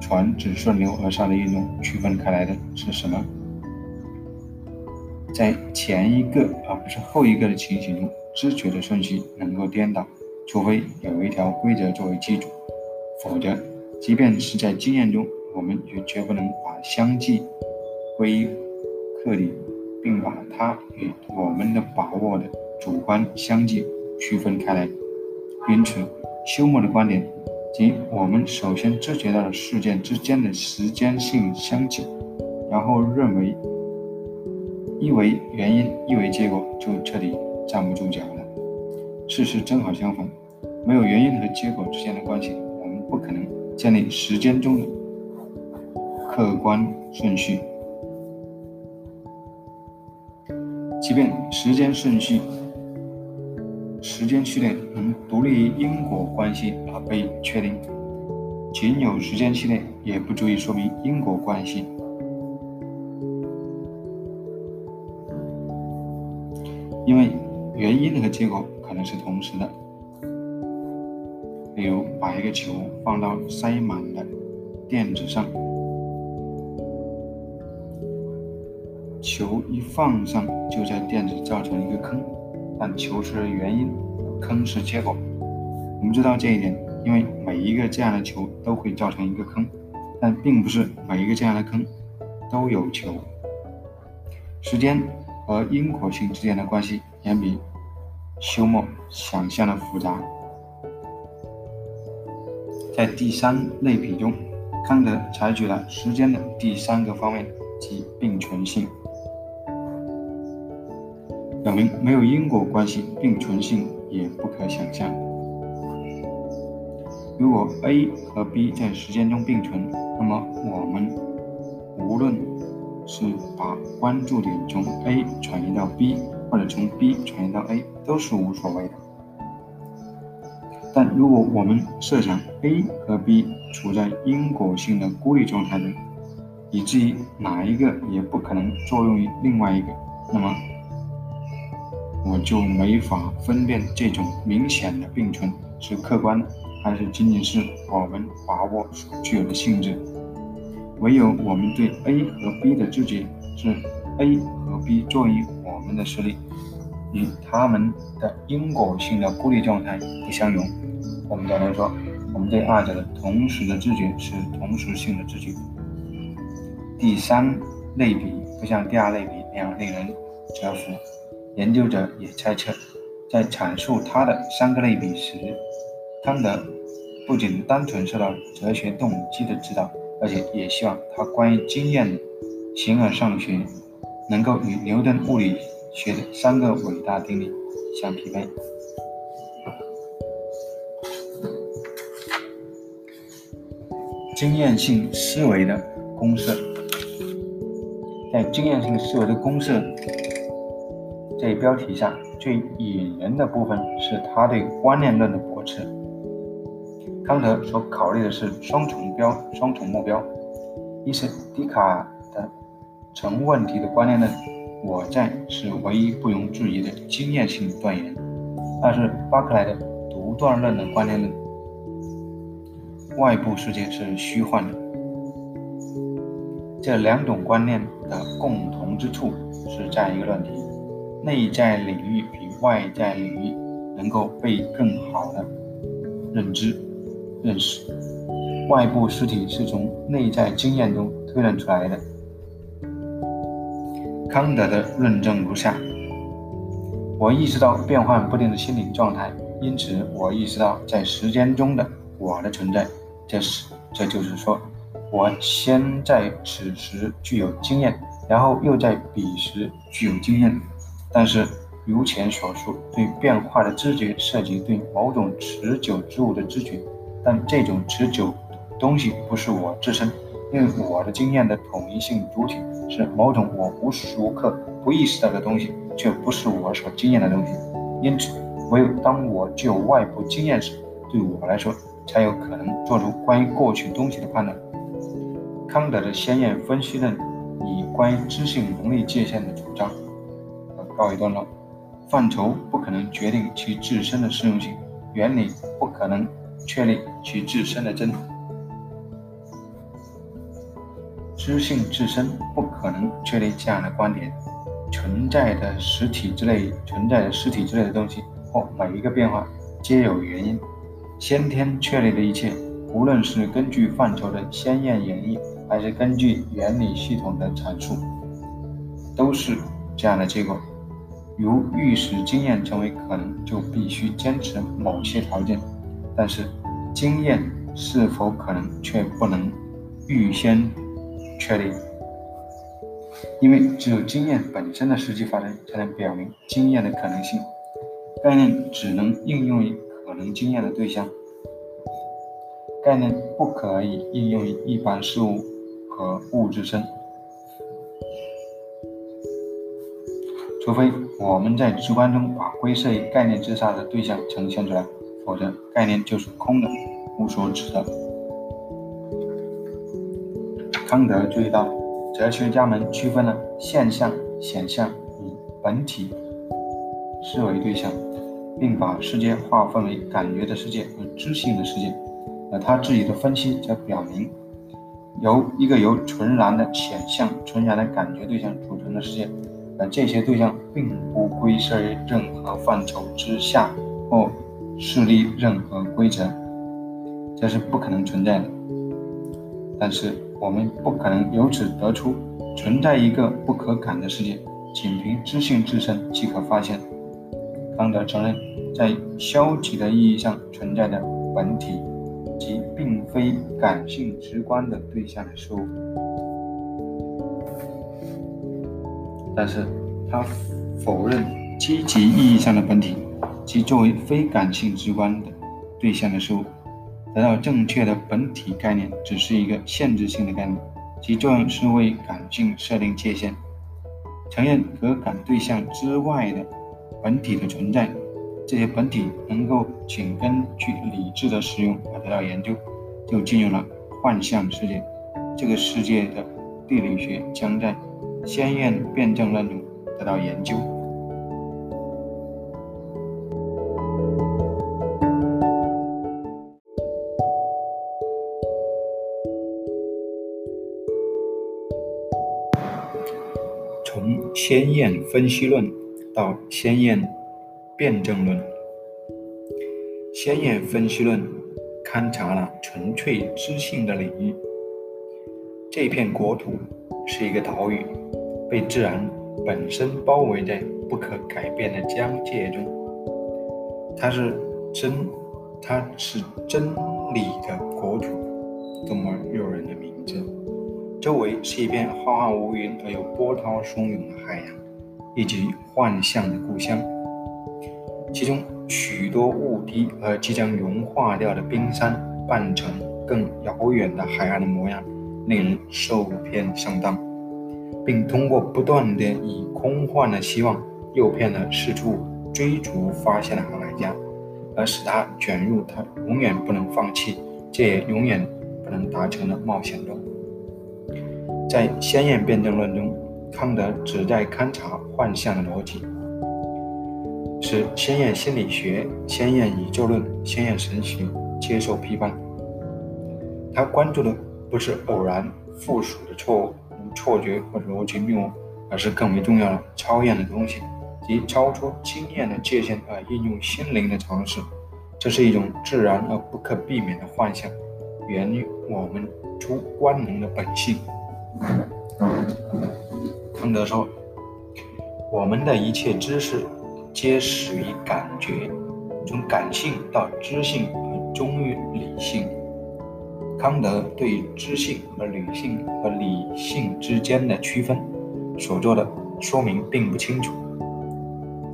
船只顺流而下的运动区分开来的是什么？在前一个而不是后一个的情形中，知觉的顺序能够颠倒，除非有一条规则作为基础，否则，即便是在经验中，我们也绝不能把相继归客里。并把它与我们的把握的主观相继区分开来。因此，休谟的观点即我们首先知觉到的事件之间的时间性相近，然后认为一为原因，一为结果，就彻底站不住脚了。事实正好相反，没有原因和结果之间的关系，我们不可能建立时间中的客观顺序。即便时间顺序、时间序列能独立于因果关系而被确定，仅有时间序列也不足以说明因果关系，因为原因和结果可能是同时的。例如，把一个球放到塞满的垫子上。球一放上，就在垫子造成一个坑，但球是原因，坑是结果。我们知道这一点，因为每一个这样的球都会造成一个坑，但并不是每一个这样的坑都有球。时间和因果性之间的关系远比休谟想象的复杂。在第三类比中，康德采取了时间的第三个方面，及并存性。表明没有因果关系，并存性也不可想象。如果 A 和 B 在时间中并存，那么我们无论是把关注点从 A 转移到 B，或者从 B 转移到 A，都是无所谓的。但如果我们设想 A 和 B 处在因果性的孤立状态中，以至于哪一个也不可能作用于另外一个，那么。我就没法分辨这种明显的并存是客观的，还是仅仅是我们把握所具有的性质。唯有我们对 A 和 B 的知觉是 A 和 B 作为我们的实力，与他们的因果性的孤立状态不相容，我们才能说我们对二者的同时的知觉是同时性的知觉。第三类比不像第二类比那样令人折服研究者也猜测在阐述他的三个类比时康德不仅单纯受到哲学动机的指导而且也希望他关于经验形而上学能够与牛顿物理学的三个伟大定律相匹配。经验性思维的公式。在经验性思维的公式这一标题下，最引人的部分是他对观念论的驳斥。康德所考虑的是双重标、双重目标：一是笛卡尔的成问题的观念论，我在是唯一不容置疑的经验性断言；二是巴克莱的独断论的观念论。外部世界是虚幻的。这两种观念的共同之处是这样一个论题：内在领域比外在领域能够被更好的认知、认识。外部实体是从内在经验中推论出来的。康德的论证如下：我意识到变幻不定的心理状态，因此我意识到在时间中的我的存在。这是，这就是说，我先在此时具有经验，然后又在彼时具有经验。但是，如前所述，对变化的知觉涉及对某种持久之物的知觉，但这种持久东西不是我自身，因为我的经验的统一性主体是某种我无时无刻不意识到的东西，却不是我所经验的东西。因此，唯有当我具有外部经验时，对我来说。才有可能做出关于过去东西的判断。康德的先验分析论以关于知性能力界限的主张告一段落。范畴不可能决定其自身的适用性，原理不可能确立其自身的真。知性自身不可能确立这样的观点：存在的实体之类存在的实体之类的东西或每一个变化皆有原因。先天确立的一切，无论是根据范畴的鲜艳演绎，还是根据原理系统的阐述，都是这样的结果。如欲使经验成为可能，就必须坚持某些条件。但是，经验是否可能，却不能预先确定，因为只有经验本身的实际发生，才能表明经验的可能性。概念只能应用于。可能经验的对象概念不可以应用于一般事物和物质身，除非我们在直观中把归设于概念之下的对象呈现出来，否则概念就是空的，无所指的。康德注意到，哲学家们区分了现象、显象与本体视为对象。并把世界划分为感觉的世界和知性的世界。而他自己的分析则表明，由一个由纯然的浅象、纯然的感觉对象组成的世界，而这些对象并不归设于任何范畴之下或设立任何规则，这是不可能存在的。但是我们不可能由此得出存在一个不可感的世界，仅凭知性自身即可发现。康德承认，在消极的意义上存在的本体，即并非感性直观的对象的事物。但是，他否认积极意义上的本体，即作为非感性直观的对象的事物。得到正确的本体概念，只是一个限制性的概念，其作用是为感性设定界限，承认和感对象之外的。本体的存在，这些本体能够仅根据理智的使用而得到研究，就进入了幻象世界。这个世界的地理学将在先验辩证论中得到研究。从先验分析论。到先验辩证论、先验分析论，勘察了纯粹知性的领域。这片国土是一个岛屿，被自然本身包围在不可改变的疆界中。它是真，它是真理的国土，多么诱人的名字！周围是一片浩瀚无垠而又波涛汹涌的海洋。以及幻象的故乡，其中许多雾滴和即将融化掉的冰山、扮成更遥远的海岸的模样，令人受骗上当，并通过不断的以空幻的希望诱骗了四处追逐发现的航海家，而使他卷入他永远不能放弃，这也永远不能达成的冒险中。在先验辩证论中，康德旨在勘察幻象的逻辑。是先验心理学、先验宇宙论、先验神学接受批判。他关注的不是偶然附属的错误、错觉或者逻辑谬误，而是更为重要的超验的东西，即超出经验的界限而应用心灵的尝试。这是一种自然而不可避免的幻象，源于我们出观能的本性。康德说：“我们的一切知识。”皆始于感觉，从感性到知性和终于理性。康德对知性和理性和理性之间的区分所做的说明并不清楚，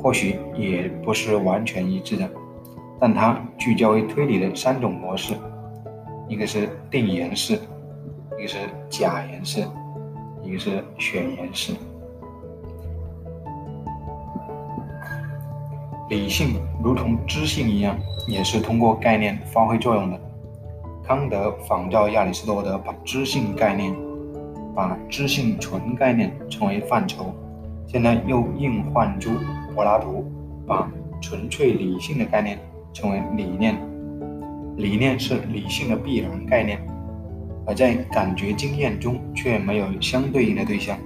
或许也不是完全一致的。但他聚焦于推理的三种模式：一个是定言式，一个是假言式，一个是选言式。理性如同知性一样，也是通过概念发挥作用的。康德仿照亚里士多德，把知性概念、把知性纯概念称为范畴，现在又应唤出柏拉图，把纯粹理性的概念称为理念。理念是理性的必然概念，而在感觉经验中却没有相对应的对象。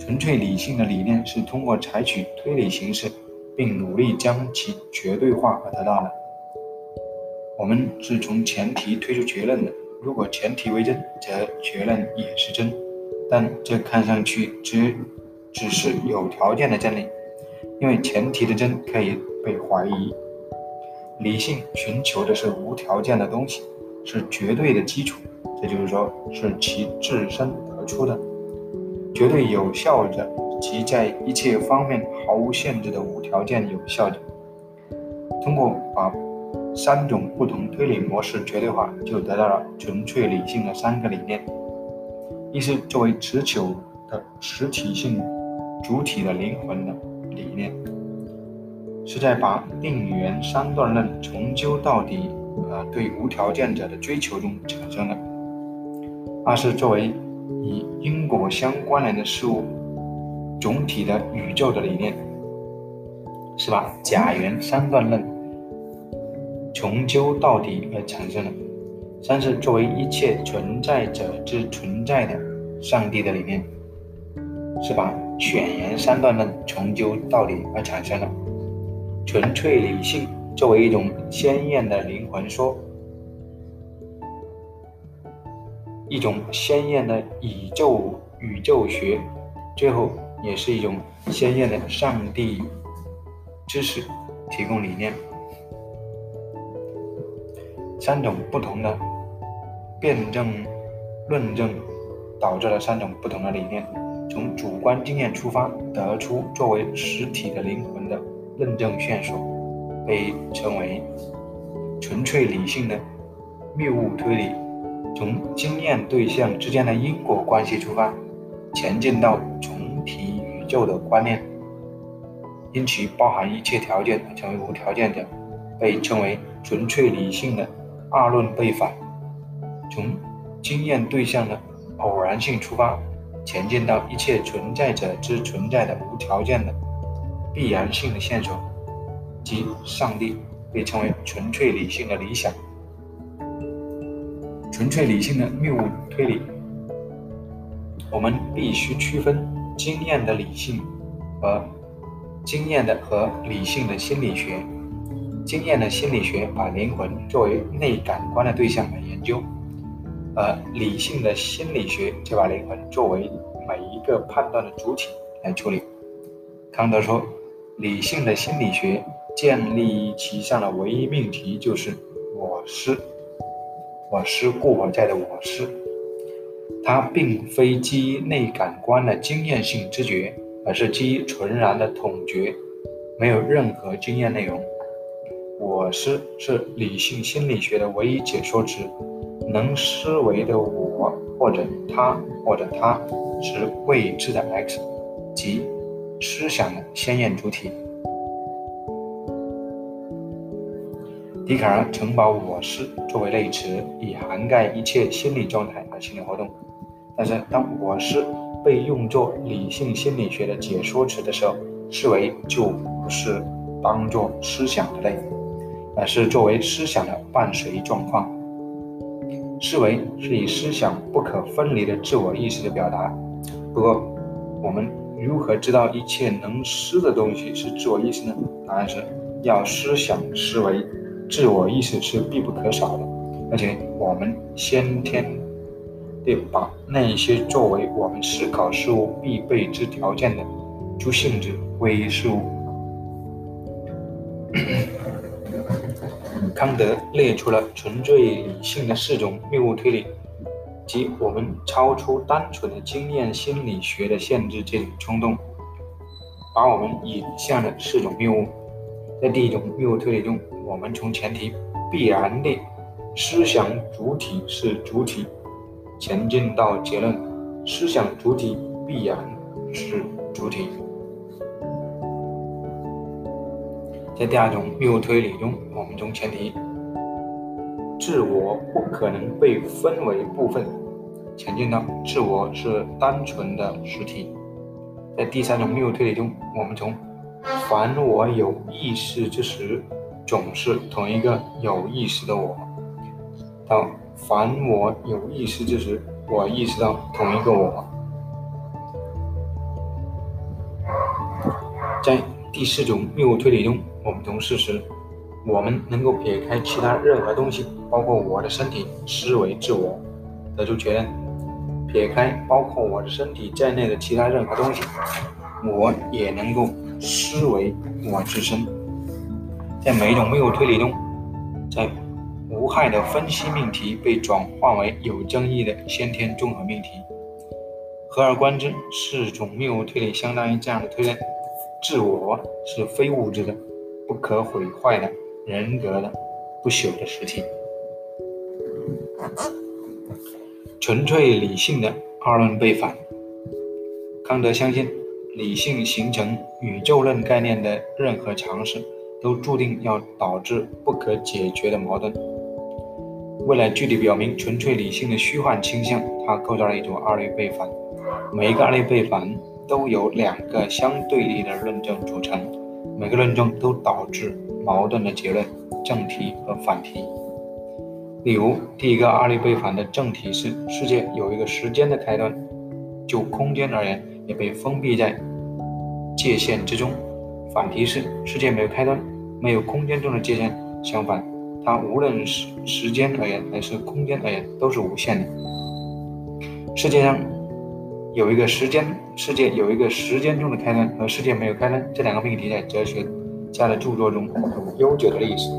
纯粹理性的理念是通过采取推理形式。并努力将其绝对化而得到的。我们是从前提推出结论的。如果前提为真，则结论也是真。但这看上去只只是有条件的真理，因为前提的真可以被怀疑。理性寻求的是无条件的东西，是绝对的基础，这就是说，是其自身得出的，绝对有效的。即在一切方面毫无限制的无条件有效的。通过把三种不同推理模式绝对化，就得到了纯粹理性的三个理念：一是作为持久的实体性主体的灵魂的理念，是在把定元三段论从究到底，呃，对无条件者的追求中产生的；二是作为与因果相关联的事物。总体的宇宙的理念，是吧？假元三段论从究到底而产生的；三是作为一切存在者之存在的上帝的理念，是吧？选言三段论从究到底而产生的；纯粹理性作为一种鲜艳的灵魂说，一种鲜艳的宇宙宇宙学，最后。也是一种鲜艳的上帝知识提供理念，三种不同的辩证论证导致了三种不同的理念。从主观经验出发，得出作为实体的灵魂的论证线索，被称为纯粹理性的谬误推理。从经验对象之间的因果关系出发，前进到提宇宙的观念，因其包含一切条件而，成为无条件的，被称为纯粹理性的二论背反。从经验对象的偶然性出发，前进到一切存在者之存在的无条件的必然性的线索，即上帝，被称为纯粹理性的理想。纯粹理性的谬误推理，我们必须区分。经验的理性和经验的和理性的心理学，经验的心理学把灵魂作为内感官的对象来研究，而理性的心理学就把灵魂作为每一个判断的主体来处理。康德说，理性的心理学建立其上的唯一命题就是“我思”，我思故我在的我思。它并非基于内感官的经验性知觉，而是基于纯然的统觉，没有任何经验内容。我思是理性心理学的唯一解说词，能思维的我或者他或者他是未知的 X，即思想的鲜艳主体。笛卡尔曾把我是作为类词，以涵盖一切心理状态和心理活动。但是，当我是被用作理性心理学的解说词的时候，思维就不是当作思想的类。而是作为思想的伴随状况，思维是以思想不可分离的自我意识的表达。不过，我们如何知道一切能思的东西是自我意识呢？答案是要思想思维，自我意识是必不可少的。而且，我们先天地把那些作为我们思考事物必备之条件的诸性质归于事物。康德列出了纯粹理性的四种谬误推理，即我们超出单纯的经验心理学的限制这种冲动，把我们引向了四种谬误。在第一种谬误推理中，我们从前提必然的思想主体是主体，前进到结论思想主体必然是主体。在第二种谬推理中，我们从前提自我不可能被分为部分，前进到自我是单纯的实体。在第三种谬推理中，我们从凡我有意识之时总是同一个有意识的我，当凡我有意识之时，我意识到同一个我。在第四种谬误推理中，我们从事实，我们能够撇开其他任何东西，包括我的身体，思维自我，得出结论：撇开包括我的身体在内的其他任何东西，我也能够思维我自身。在每一种谬误推理中，在无害的分析命题被转化为有争议的先天综合命题。合而观之，四种谬误推理相当于这样的推论：自我是非物质的。不可毁坏的人格的不朽的实体，纯粹理性的二论背反。康德相信，理性形成宇宙论概念的任何尝试，都注定要导致不可解决的矛盾。为了具体表明纯粹理性的虚幻倾向，他构造了一组二律背反，每一个二律背反都由两个相对立的论证组成。每个论证都导致矛盾的结论，正题和反题。例如，第一个二律背反的正题是世界有一个时间的开端，就空间而言也被封闭在界限之中；反题是世界没有开端，没有空间中的界限，相反，它无论是时间而言还是空间而言都是无限的。世界上。有一个时间世界，有一个时间中的开端和世界没有开端，这两个命题在哲学家的著作中有悠久的历史。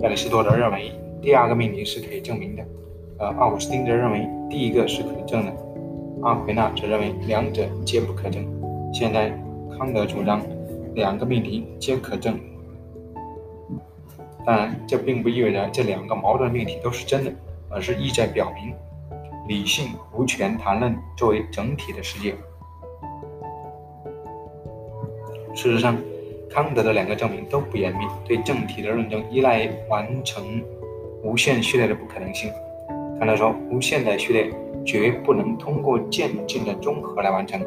亚里士多德认为第二个命题是可以证明的，呃，奥古斯丁则认为第一个是可证的，阿奎那则认为两者皆不可证。现在康德主张两个命题皆可证，当然这并不意味着这两个矛盾命题都是真的，而是意在表明。理性无权谈论作为整体的世界。事实上，康德的两个证明都不严密，对正体的论证依赖完成无限序列的不可能性。康德说，无限的序列绝不能通过渐进的综合来完成，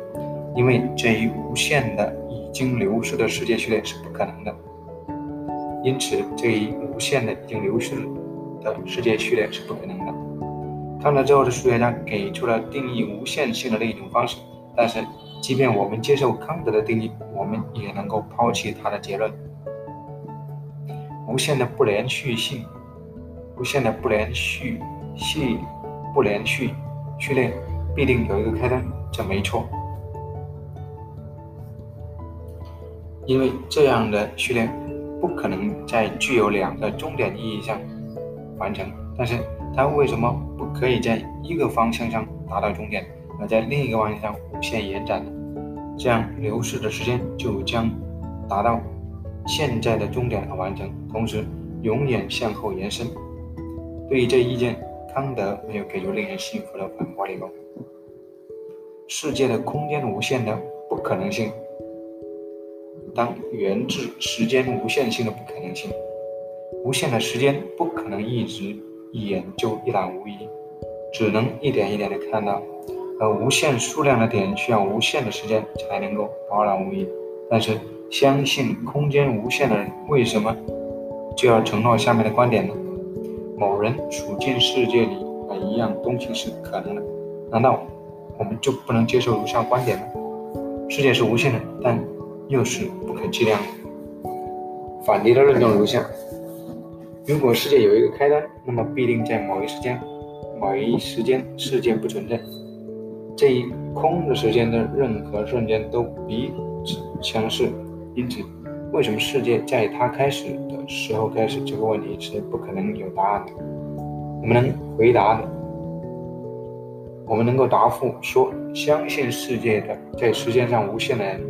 因为这一无限的已经流逝的世界序列是不可能的。因此，这一无限的已经流逝的世界序列是不可能的。康德之后的数学家给出了定义无限性的另一种方式，但是，即便我们接受康德的定义，我们也能够抛弃他的结论。无限的不连续性，无限的不连续系不连续序列必定有一个开端，这没错，因为这样的序列不可能在具有两个终点意义上完成，但是。它为什么不可以在一个方向上达到终点，而在另一个方向上无限延展呢？这样流逝的时间就将达到现在的终点和完成，同时永远向后延伸。对于这意见，康德没有给出令人信服的反驳理由。世界的空间无限的不可能性，当源自时间无限性的不可能性。无限的时间不可能一直一眼就一览无遗，只能一点一点的看到。而无限数量的点需要无限的时间才能够饱览无遗。但是，相信空间无限的人，为什么就要承诺下面的观点呢？某人处进世界里每一样东西是可能的，难道我们就不能接受如下观点吗？世界是无限的，但又是不可计量的。反例的论证如下：如果世界有一个开端，那么必定在某一时间、某一时间世界不存在。这一空的时间的任何瞬间都彼此相似，因此，为什么世界在它开始的时候开始这个问题是不可能有答案的。我们能回答的，我们能够答复说，相信世界的在时间上无限的人，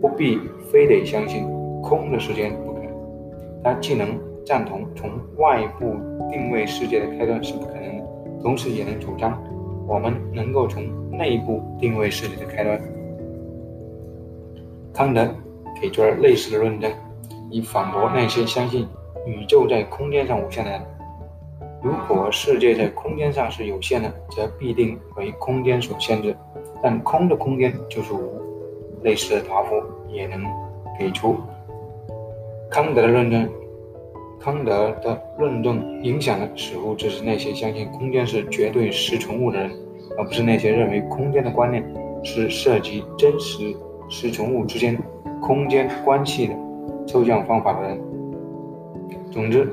不必非得相信空的时间不可能。他既能赞同从外部定位世界的开端是不可能的，同时也能主张。我们能够从内部定位世界的开端。康德给出了类似的论证，以反驳那些相信宇宙在空间上无限的人。如果世界在空间上是有限的，则必定为空间所限制。但空的空间就是无。类似的答复也能给出康德的论证。康德的论证影响的似乎只是那些相信空间是绝对实存物的人，而不是那些认为空间的观念是涉及真实实存物之间空间关系的抽象方法的人。总之，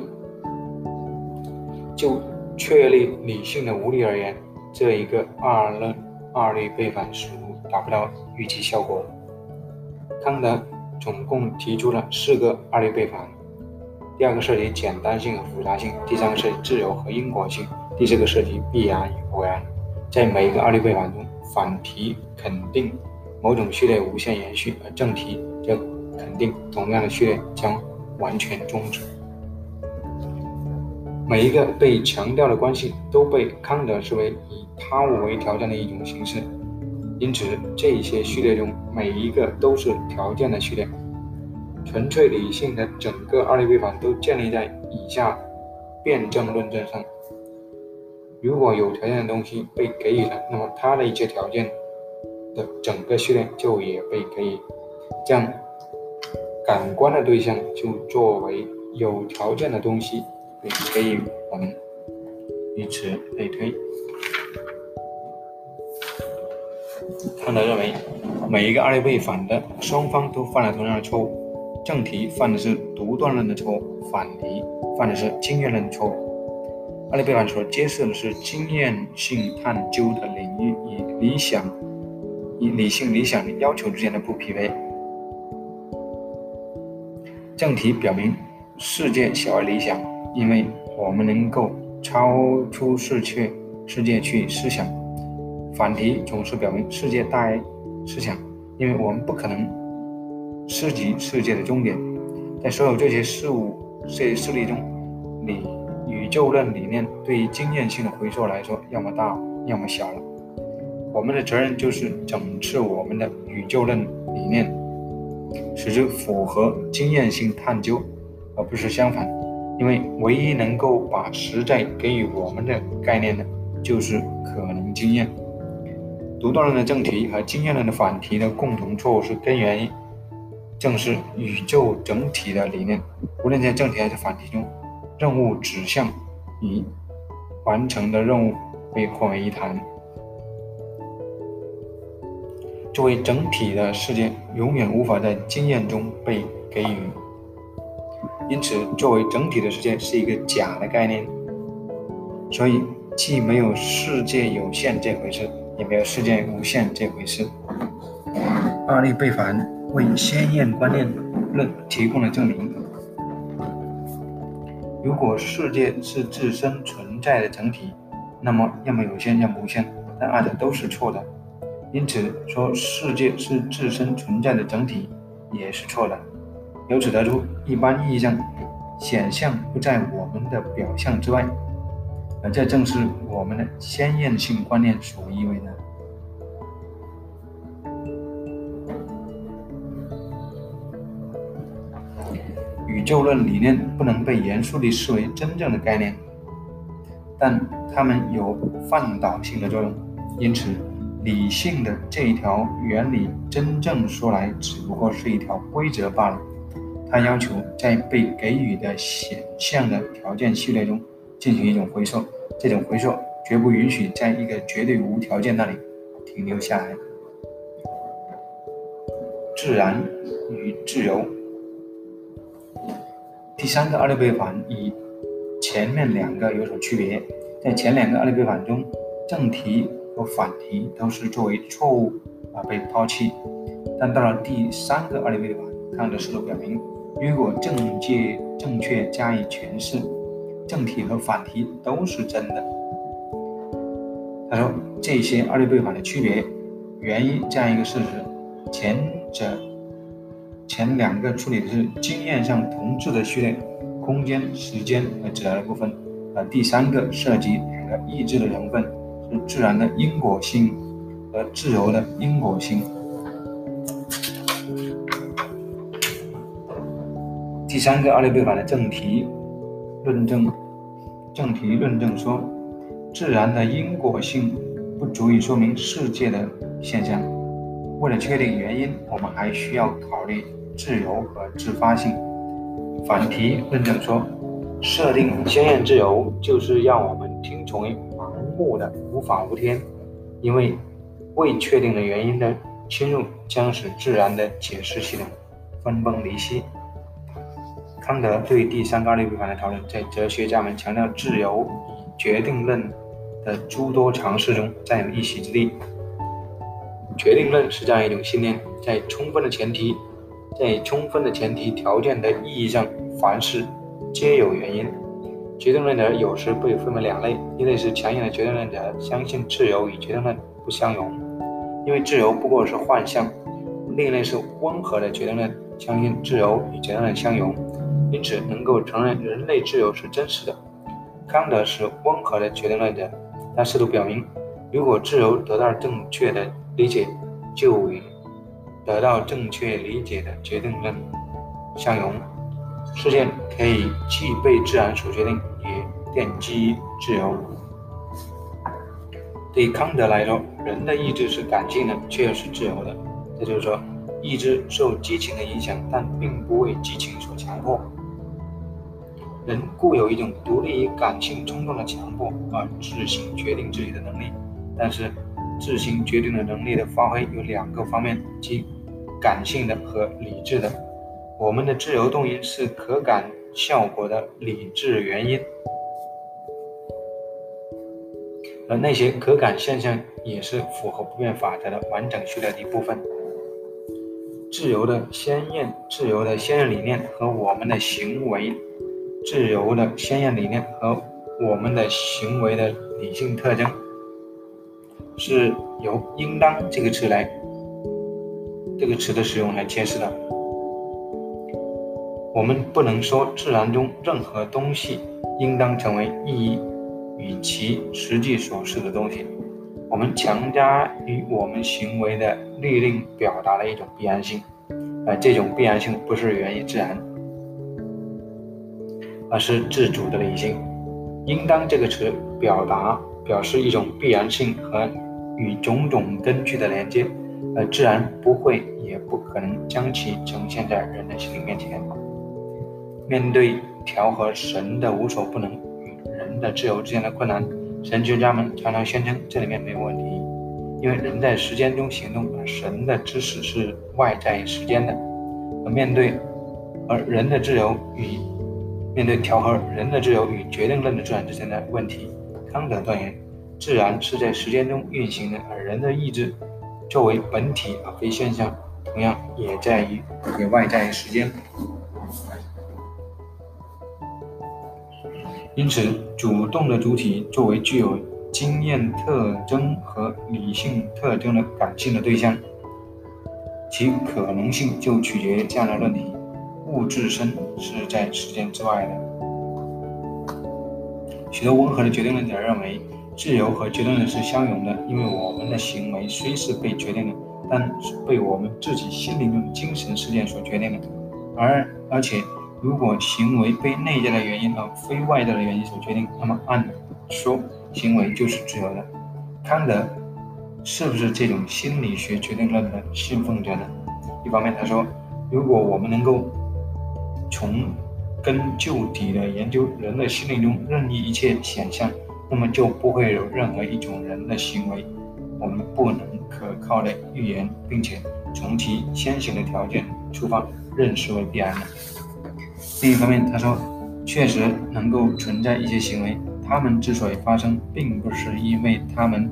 就确立理性的无力而言，这一个二论二律背反似乎达不到预期效果。康德总共提出了四个二律背反。第二个涉及简单性和复杂性，第三个涉及自由和因果性，第四个涉及必然与偶然。在每一个二律背反中，反题肯定某种序列无限延续，而正题则肯定同样的序列将完全终止。每一个被强调的关系都被康德视为以他物为条件的一种形式，因此这些序列中每一个都是条件的序列。纯粹理性的整个二律背反都建立在以下辩证论证上：如果有条件的东西被给予了，那么它的一切条件的整个序列就也被给予，这样感官的对象就作为有条件的东西被给予我们，以此类推。康德认为，每一个案例被反的双方都犯了同样的错误。正题犯的是独断论的错误，反题犯的是经验论的错误。阿里贝反所揭示的是经验性探究的领域与理想、与理性理想的要求之间的不匹配。正题表明世界小而理想，因为我们能够超出世界世界去思想。反题总是表明世界大于思想，因为我们不可能。涉及世界的终点，在所有这些事物、这些事例中，理宇宙论理念对于经验性的回溯来说，要么大，要么小了。我们的责任就是整治我们的宇宙论理念，使之符合经验性探究，而不是相反。因为唯一能够把实在给予我们的概念的，就是可能经验。独断论的正题和经验论的反题的共同错误是根源。正是宇宙整体的理念，无论在正题还是反题中，任务指向与完成的任务被混为一谈。作为整体的世界，永远无法在经验中被给予，因此，作为整体的世界是一个假的概念。所以，既没有世界有限这回事，也没有世界无限这回事。二力背反。为先验观念论提供了证明。如果世界是自身存在的整体，那么要么有限，要么无限，但二者都是错的。因此，说世界是自身存在的整体也是错的。由此得出，一般意义上，显象不在我们的表象之外，而这正是我们的先验性观念所意味的。宇宙论理念不能被严肃地视为真正的概念，但它们有放导性的作用，因此。理性的这一条原理，真正说来只不过是一条规则罢了。它要求在被给予的显象的条件序列中进行一种回溯，这种回溯绝不允许在一个绝对无条件那里停留下来。自然与自由。第三个二律背反与前面两个有所区别，在前两个二律背反中，正题。和反题都是作为错误而被抛弃，但到了第三个二律背反，康德试图表明，如果正确正确加以诠释，正题和反题都是真的。他说，这些二律背反的区别源于这样一个事实：前者前两个处理的是经验上同质的序列，空间、时间和自然的部分，而第三个涉及两个意志的成分。是自然的因果性和自由的因果性。第三个二律背反的正题论证，正题论证说，自然的因果性不足以说明世界的现象。为了确定原因，我们还需要考虑自由和自发性。反题论证说，设定先验自由就是让我们听从于。目的无法无天，因为未确定的原因的侵入将使自然的解释系统分崩离析。康德对第三个二律背反的讨论，在哲学家们强调自由与决定论的诸多尝试中占有一席之地。决定论是这样一种信念：在充分的前提，在充分的前提条件的意义上，凡事皆有原因。决定论者有时被分为两类：一类是强硬的决定论者，相信自由与决定论不相容，因为自由不过是幻象；另一类是温和的决定论，相信自由与决定论相容，因此能够承认人类自由是真实的。康德是温和的决定论者，他试图表明，如果自由得到正确的理解，就与得到正确理解的决定论相容。事件可以既被自然所决定，也奠基于自由。对康德来说，人的意志是感性的，却又是自由的。这就是说，意志受激情的影响，但并不为激情所强迫。人固有一种独立于感性冲动的强迫而自行决定自己的能力，但是自行决定的能力的发挥有两个方面，即感性的和理智的。我们的自由动因是可感效果的理智原因，而那些可感现象也是符合不变法则的完整序列的一部分。自由的先验、自由的先验理念和我们的行为，自由的先验理念和我们的行为的理性特征，是由“应当”这个词来这个词的使用来揭示的。我们不能说自然中任何东西应当成为意义与其实际所示的东西。我们强加于我们行为的律令表达了一种必然性，而这种必然性不是源于自然，而是自主的理性。应当这个词表达表示一种必然性和与种种根据的连接，而自然不会也不可能将其呈现在人的心灵面前。面对调和神的无所不能与人的自由之间的困难，神学家们常常宣称这里面没有问题，因为人在时间中行动，而神的知识是外在时间的。而面对而人的自由与面对调和人的自由与决定论的自然之间的问题，康德断言，自然是在时间中运行的，而人的意志作为本体而非现象，同样也在于也外在于时间。因此，主动的主体作为具有经验特征和理性特征的感性的对象，其可能性就取决于这样的论题：物质身是在时间之外的。许多温和的决定论者认为，自由和决定论是相容的，因为我们的行为虽是被决定的，但是被我们自己心灵中的精神事件所决定的。而而且，如果行为被内在的原因而非外在的原因所决定，那么按说行为就是自由的。康德是不是这种心理学决定论的信奉者呢？一方面，他说，如果我们能够从根究底的研究人的心灵中任意一切现象，那么就不会有任何一种人的行为，我们不能可靠的预言，并且从其先行的条件出发认识为必然的。另一方面，他说，确实能够存在一些行为，他们之所以发生，并不是因为他们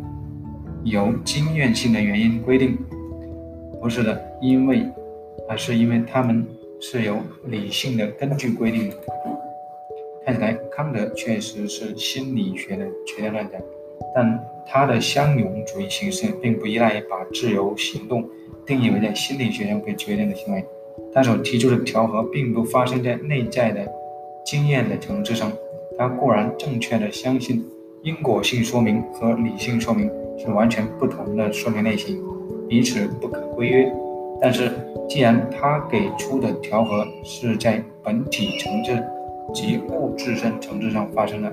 由经验性的原因规定，不是的，因为，而是因为他们是由理性的根据规定的。看起来，康德确实是心理学的决定论者，但他的相容主义形式并不依赖于把自由行动定义为在心理学上被决定的行为。他所提出的调和并不发生在内在的经验的层次上。他固然正确的相信因果性说明和理性说明是完全不同的说明类型，彼此不可规约。但是，既然他给出的调和是在本体层次及物质身层次上发生的，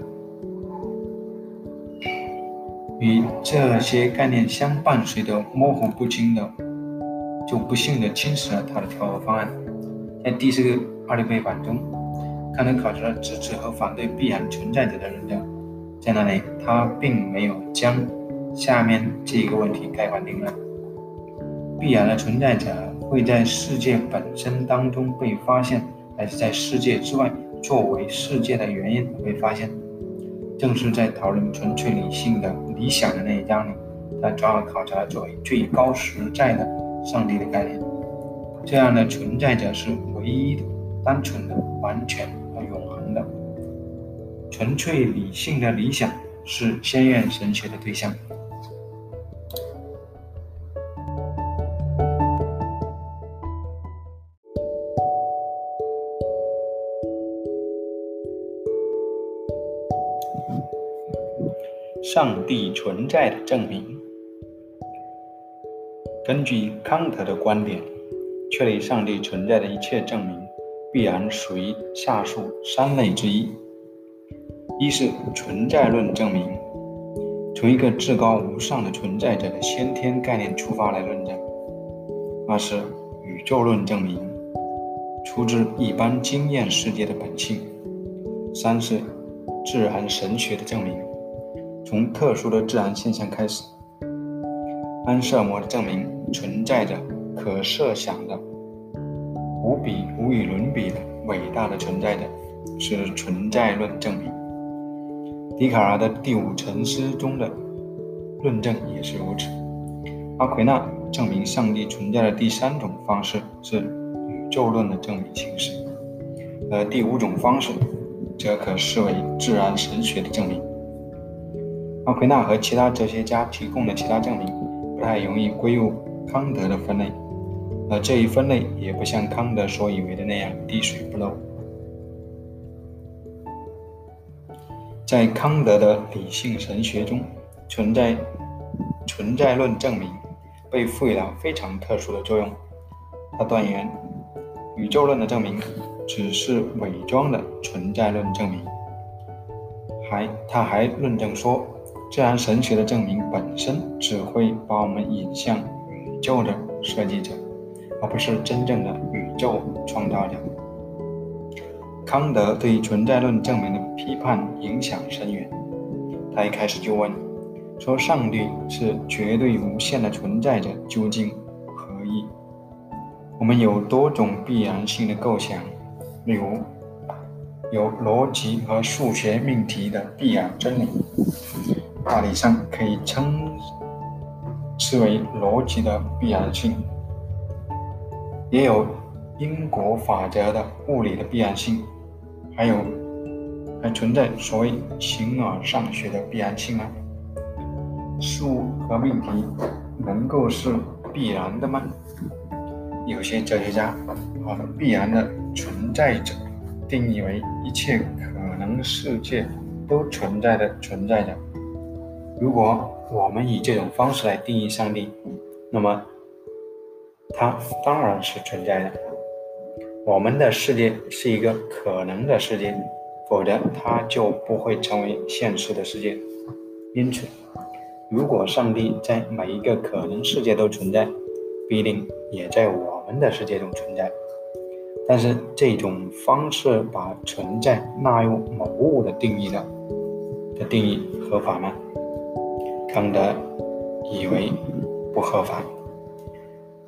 与这些概念相伴随的模糊不清的。就不幸地侵蚀了他的调和方案。在第四个二律背反中，康德考察了支持和反对必然存在者的论证。在那里，他并没有将下面这一个问题盖棺定论：必然的存在者会在世界本身当中被发现，还是在世界之外作为世界的原因被发现？正是在讨论纯粹理性的理想的那一章里，他主要考察作为最高实在的。上帝的概念，这样的存在者是唯一的、单纯的、完全和永恒的。纯粹理性的理想是先验神学的对象。上帝存在的证明。根据康德的观点，确立上帝存在的一切证明，必然属于下述三类之一：一是存在论证明，从一个至高无上的存在者的先天概念出发来论证；二是宇宙论证明，出自一般经验世界的本性；三是自然神学的证明，从特殊的自然现象开始。安瑟摩的证明存在着可设想的、无比无与伦比的伟大的存在者，是存在论证明。笛卡尔的第五沉思中的论证也是如此。阿奎那证明上帝存在的第三种方式是宇宙论的证明形式，而第五种方式则可视为自然神学的证明。阿奎纳和其他哲学家提供的其他证明。不太容易归入康德的分类，而这一分类也不像康德所以为的那样滴水不漏。在康德的理性神学中，存在存在论证明被赋予了非常特殊的作用。他断言，宇宙论的证明只是伪装的存在论证明。还他还论证说。自然神学的证明本身只会把我们引向宇宙的设计者，而不是真正的宇宙创造者。康德对存在论证明的批判影响深远。他一开始就问：说上帝是绝对无限的存在者，究竟何意？我们有多种必然性的构想，例如有逻辑和数学命题的必然真理。大体上可以称之为逻辑的必然性，也有因果法则的物理的必然性，还有还存在所谓形而上学的必然性吗？事物和命题能够是必然的吗？有些哲学家把必然的存在者定义为一切可能世界都存在的存在者。如果我们以这种方式来定义上帝，那么它当然是存在的。我们的世界是一个可能的世界，否则它就不会成为现实的世界。因此，如果上帝在每一个可能世界都存在，必定也在我们的世界中存在。但是，这种方式把存在纳入某物的定义的的定义合法吗？康德以为不合法。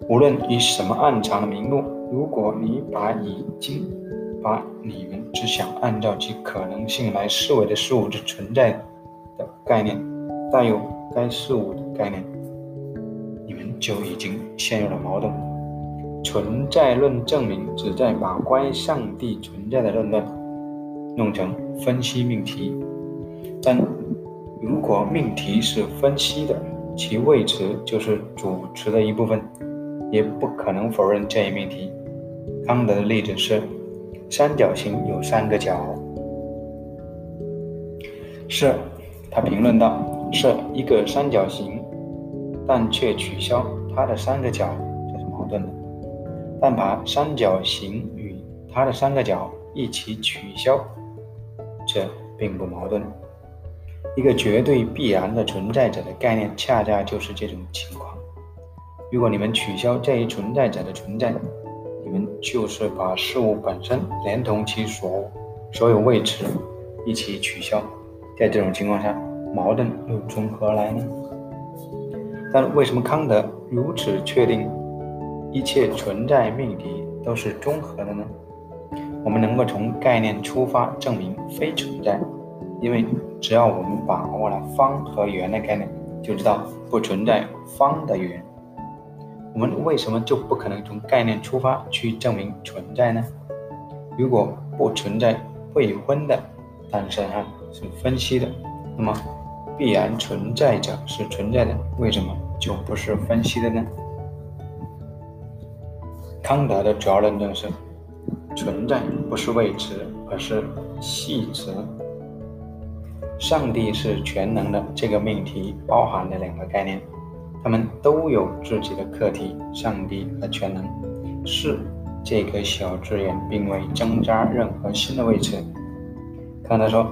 无论以什么暗藏的名目，如果你把已经把你们只想按照其可能性来视为的事物之存在的概念带有该事物的概念，你们就已经陷入了矛盾。存在论证明旨在把关于上帝存在的论断弄成分析命题，但。如果命题是分析的，其谓词就是主词的一部分，也不可能否认这一命题。康德的例子是：三角形有三个角，是，他评论道，是一个三角形，但却取消它的三个角，这是矛盾的；但把三角形与它的三个角一起取消，这并不矛盾。一个绝对必然的存在者的概念，恰恰就是这种情况。如果你们取消这一存在者的存在，你们就是把事物本身连同其所所有位置一起取消。在这种情况下，矛盾又从何来呢？但为什么康德如此确定一切存在命题都是综合的呢？我们能够从概念出发证明非存在。因为只要我们把握了方和圆的概念，就知道不存在方的圆。我们为什么就不可能从概念出发去证明存在呢？如果不存在未婚的单身汉是分析的，那么必然存在者是存在的，为什么就不是分析的呢？康德的主要论证是：存在不是谓词，而是系词。上帝是全能的这个命题包含了两个概念，他们都有自己的课题。上帝和全能是这个小字眼，并未增加任何新的位置。康德说，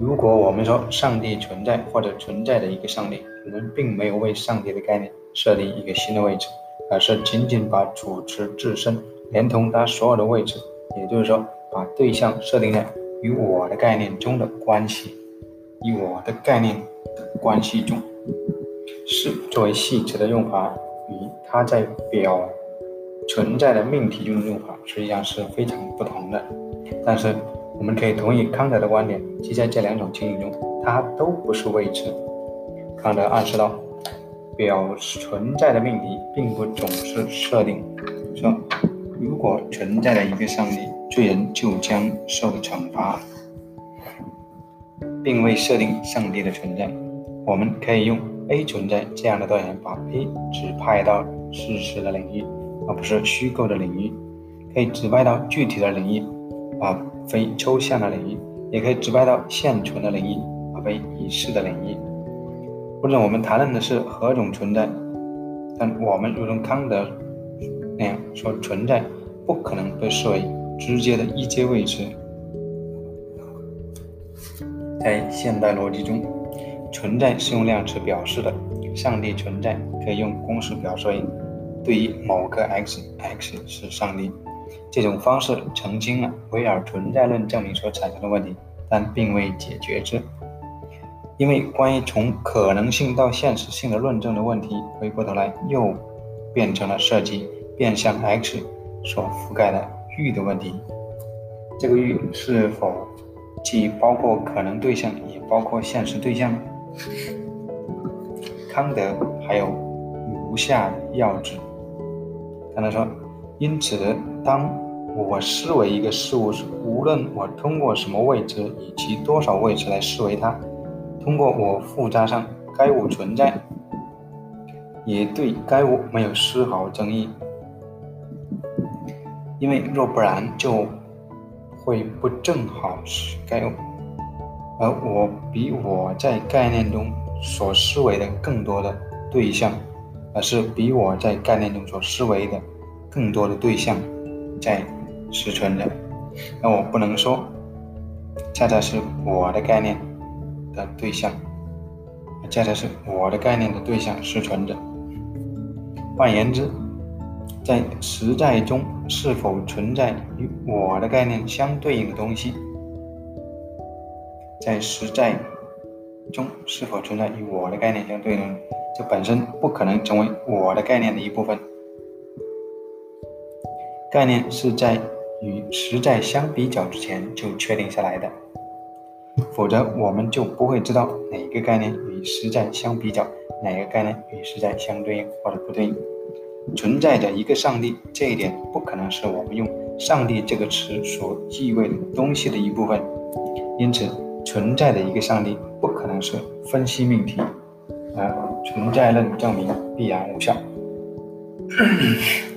如果我们说上帝存在或者存在的一个上帝，我们并没有为上帝的概念设立一个新的位置，而是仅仅把主持自身连同他所有的位置，也就是说，把对象设定在与我的概念中的关系。以我的概念的关系中，是作为系词的用法，与它在表存在的命题中的用法实际上是非常不同的。但是，我们可以同意康德的观点，即在这两种情形中，它都不是位置。康德暗示到，表存在的命题并不总是设定说，如果存在了一个上帝，罪人就将受惩罚。并未设定上帝的存在，我们可以用 A 存在这样的断言，把 A 指派到事实的领域，而不是虚构的领域；可以指派到具体的领域，而非抽象的领域；也可以指派到现存的领域，而非已逝的领域。无论我们谈论的是何种存在，但我们如同康德那样说，存在不可能被视为直接的一阶位置。在现代逻辑中，存在是用量词表示的。上帝存在可以用公式表示为：对于某个 x，x 是上帝。这种方式澄清了维尔存在论证明所产生的问题，但并未解决之。因为关于从可能性到现实性的论证的问题，回过头来又变成了涉及变相 x 所覆盖的域的问题。这个域是否？既包括可能对象，也包括现实对象。康德还有如下要旨。康德说：“因此，当我视为一个事物时，无论我通过什么位置，以及多少位置来视为它，通过我附加上该物存在，也对该物没有丝毫争议。因为若不然就会不正好是该，而我比我在概念中所思维的更多的对象，而是比我在概念中所思维的更多的对象在实存着。那我不能说，恰恰是我的概念的对象，恰恰是我的概念的对象实存着。换言之，在实在中是否存在与我的概念相对应的东西？在实在中是否存在与我的概念相对应，这本身不可能成为我的概念的一部分。概念是在。与实在相比较之前就确定下来的，否则我们就不会知道哪个概念与实在相比较，哪个概念与实在相对应或者不对应。存在着一个上帝，这一点不可能是我们用“上帝”这个词所意味的东西的一部分。因此，存在的一个上帝不可能是分析命题，而存在论证明必然无效。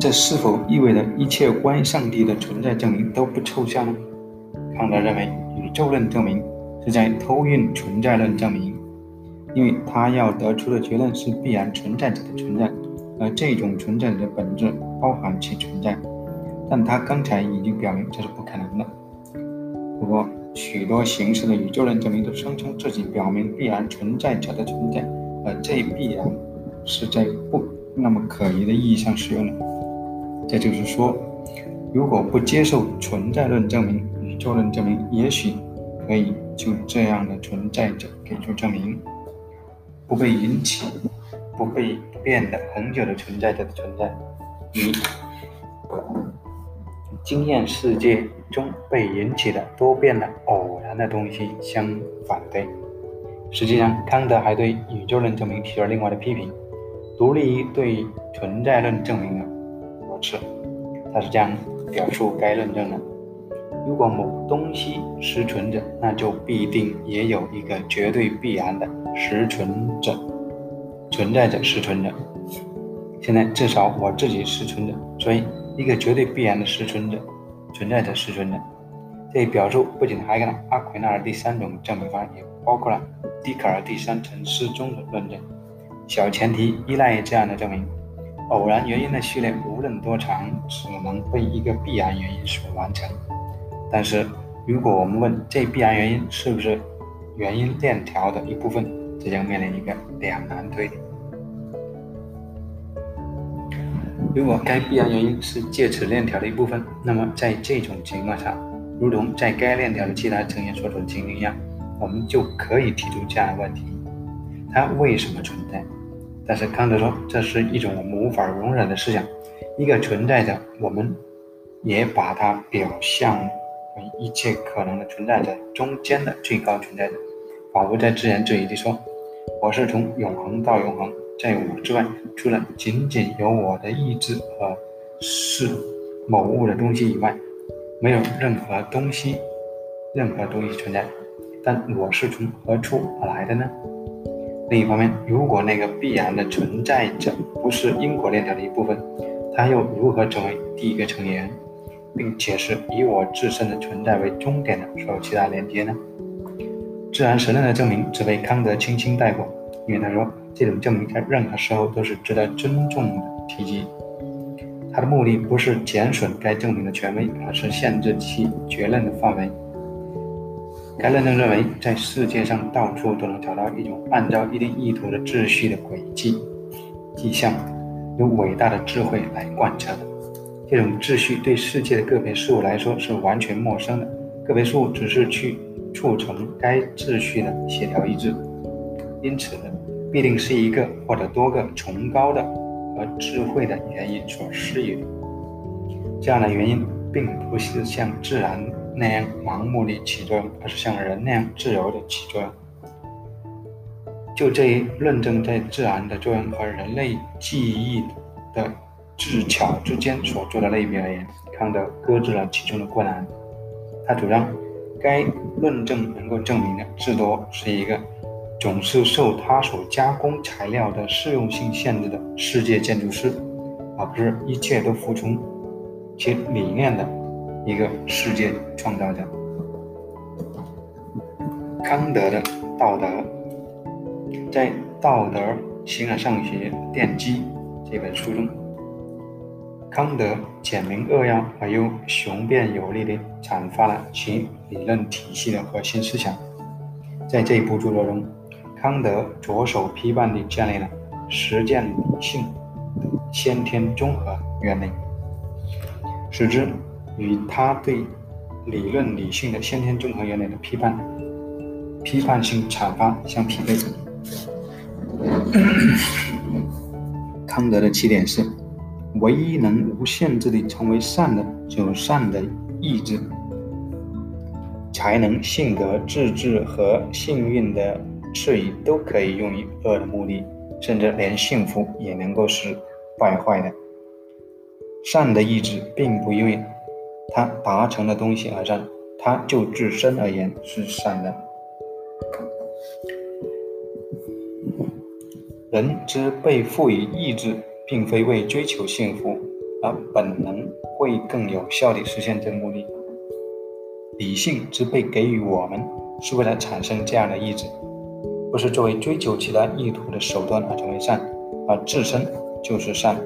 这是否意味着一切关于上帝的存在证明都不抽象呢？康德认为，宇宙论证明在偷运存在论证明，因为他要得出的结论是必然存在者的存在，而这种存在者的本质包含其存在。但他刚才已经表明这是不可能的。不过，许多形式的宇宙论证明都声称自己表明必然存在者的存在，而这必然是在不那么可疑的意义上使用的。这就是说，如果不接受存在论证明，宇宙论证明也许可以就这样的存在者给出证明：不被引起、不被变的恒久的存在者的存在，与经验世界中被引起的多变的偶然的东西相反对。实际上，康德还对宇宙论证明提出了另外的批评，独立于对存在论证明的。是，他是这样表述该论证的：如果某东西实存着，那就必定也有一个绝对必然的实存者，存在着实存着。现在至少我自己实存着，所以一个绝对必然的实存者，存在着实存着。这一表述不仅涵盖了阿奎那尔第三种证明方案，也包括了笛卡尔第三层失踪的论证。小前提依赖于这样的证明。偶然原因的序列无论多长，只能被一个必然原因所完成。但是，如果我们问这必然原因是不是原因链条的一部分，这将面临一个两难推理。如果该必然原因是介此链条的一部分，那么在这种情况下，如同在该链条的其他成员所处的情形一样，我们就可以提出这样的问题：它为什么存在？但是康德说，这是一种我们无法容忍的思想。一个存在着，我们也把它表象一切可能的存在者中间的最高存在者，仿佛在自言自语地说：“我是从永恒到永恒，在我之外，除了仅仅有我的意志和是某物的东西以外，没有任何东西，任何东西存在。但我是从何处而来的呢？”另一方面，如果那个必然的存在者不是因果链条的一部分，它又如何成为第一个成员，并且是以我自身的存在为终点的所有其他连接呢？自然神论的证明只被康德轻轻带过，因为他说这种证明在任何时候都是值得尊重的提及。他的目的不是减损该证明的权威，而是限制其结论的范围。该论证认为，在世界上到处都能找到一种按照一定意图的秩序的轨迹迹象，由伟大的智慧来贯彻的。这种秩序对世界的个别事物来说是完全陌生的，个别事物只是去促成该秩序的协调一致。因此，必定是一个或者多个崇高的和智慧的原因所施予。这样的原因并不是像自然。那样盲目的起作用，而是像人那样自由地起作用。就这一论证在自然的作用和人类记忆的智巧之间所做的类比而言，康德搁置了其中的困难。他主张，该论证能够证明的至多是一个总是受他所加工材料的适用性限制的世界建筑师，而不是一切都服从其理念的一个世界创造者。康德的道德，在《道德形而上学奠基》这本书中，康德简明扼要而又雄辩有力地阐发了其理论体系的核心思想。在这一部著作中，康德着手批判地建立了实践理性先天综合原理，使之与他对理论理性的先天综合原理的批判、批判性阐发相匹配。康德的起点是：唯一能无限制地成为善的，只有善的意志，才能性格自治和幸运的。质疑都可以用于恶的目的，甚至连幸福也能够是败坏的。善的意志并不因为他达成的东西而善，它就自身而言是善的。人之被赋予意志，并非为追求幸福，而本能会更有效地实现这个目的。理性之被给予我们，是为了产生这样的意志。不是作为追求其他意图的手段而成为善，而自身就是善。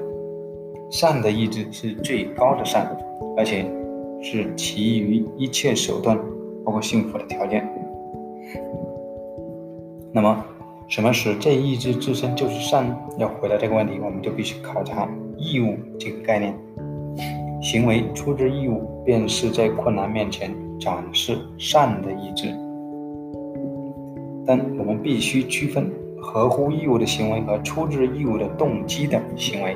善的意志是最高的善，而且是其余一切手段，包括幸福的条件。那么，什么使这意志自身就是善？要回答这个问题，我们就必须考察义务这个概念。行为出自义务，便是在困难面前展示善的意志。但我们必须区分合乎义务的行为和出自义务的动机的行为。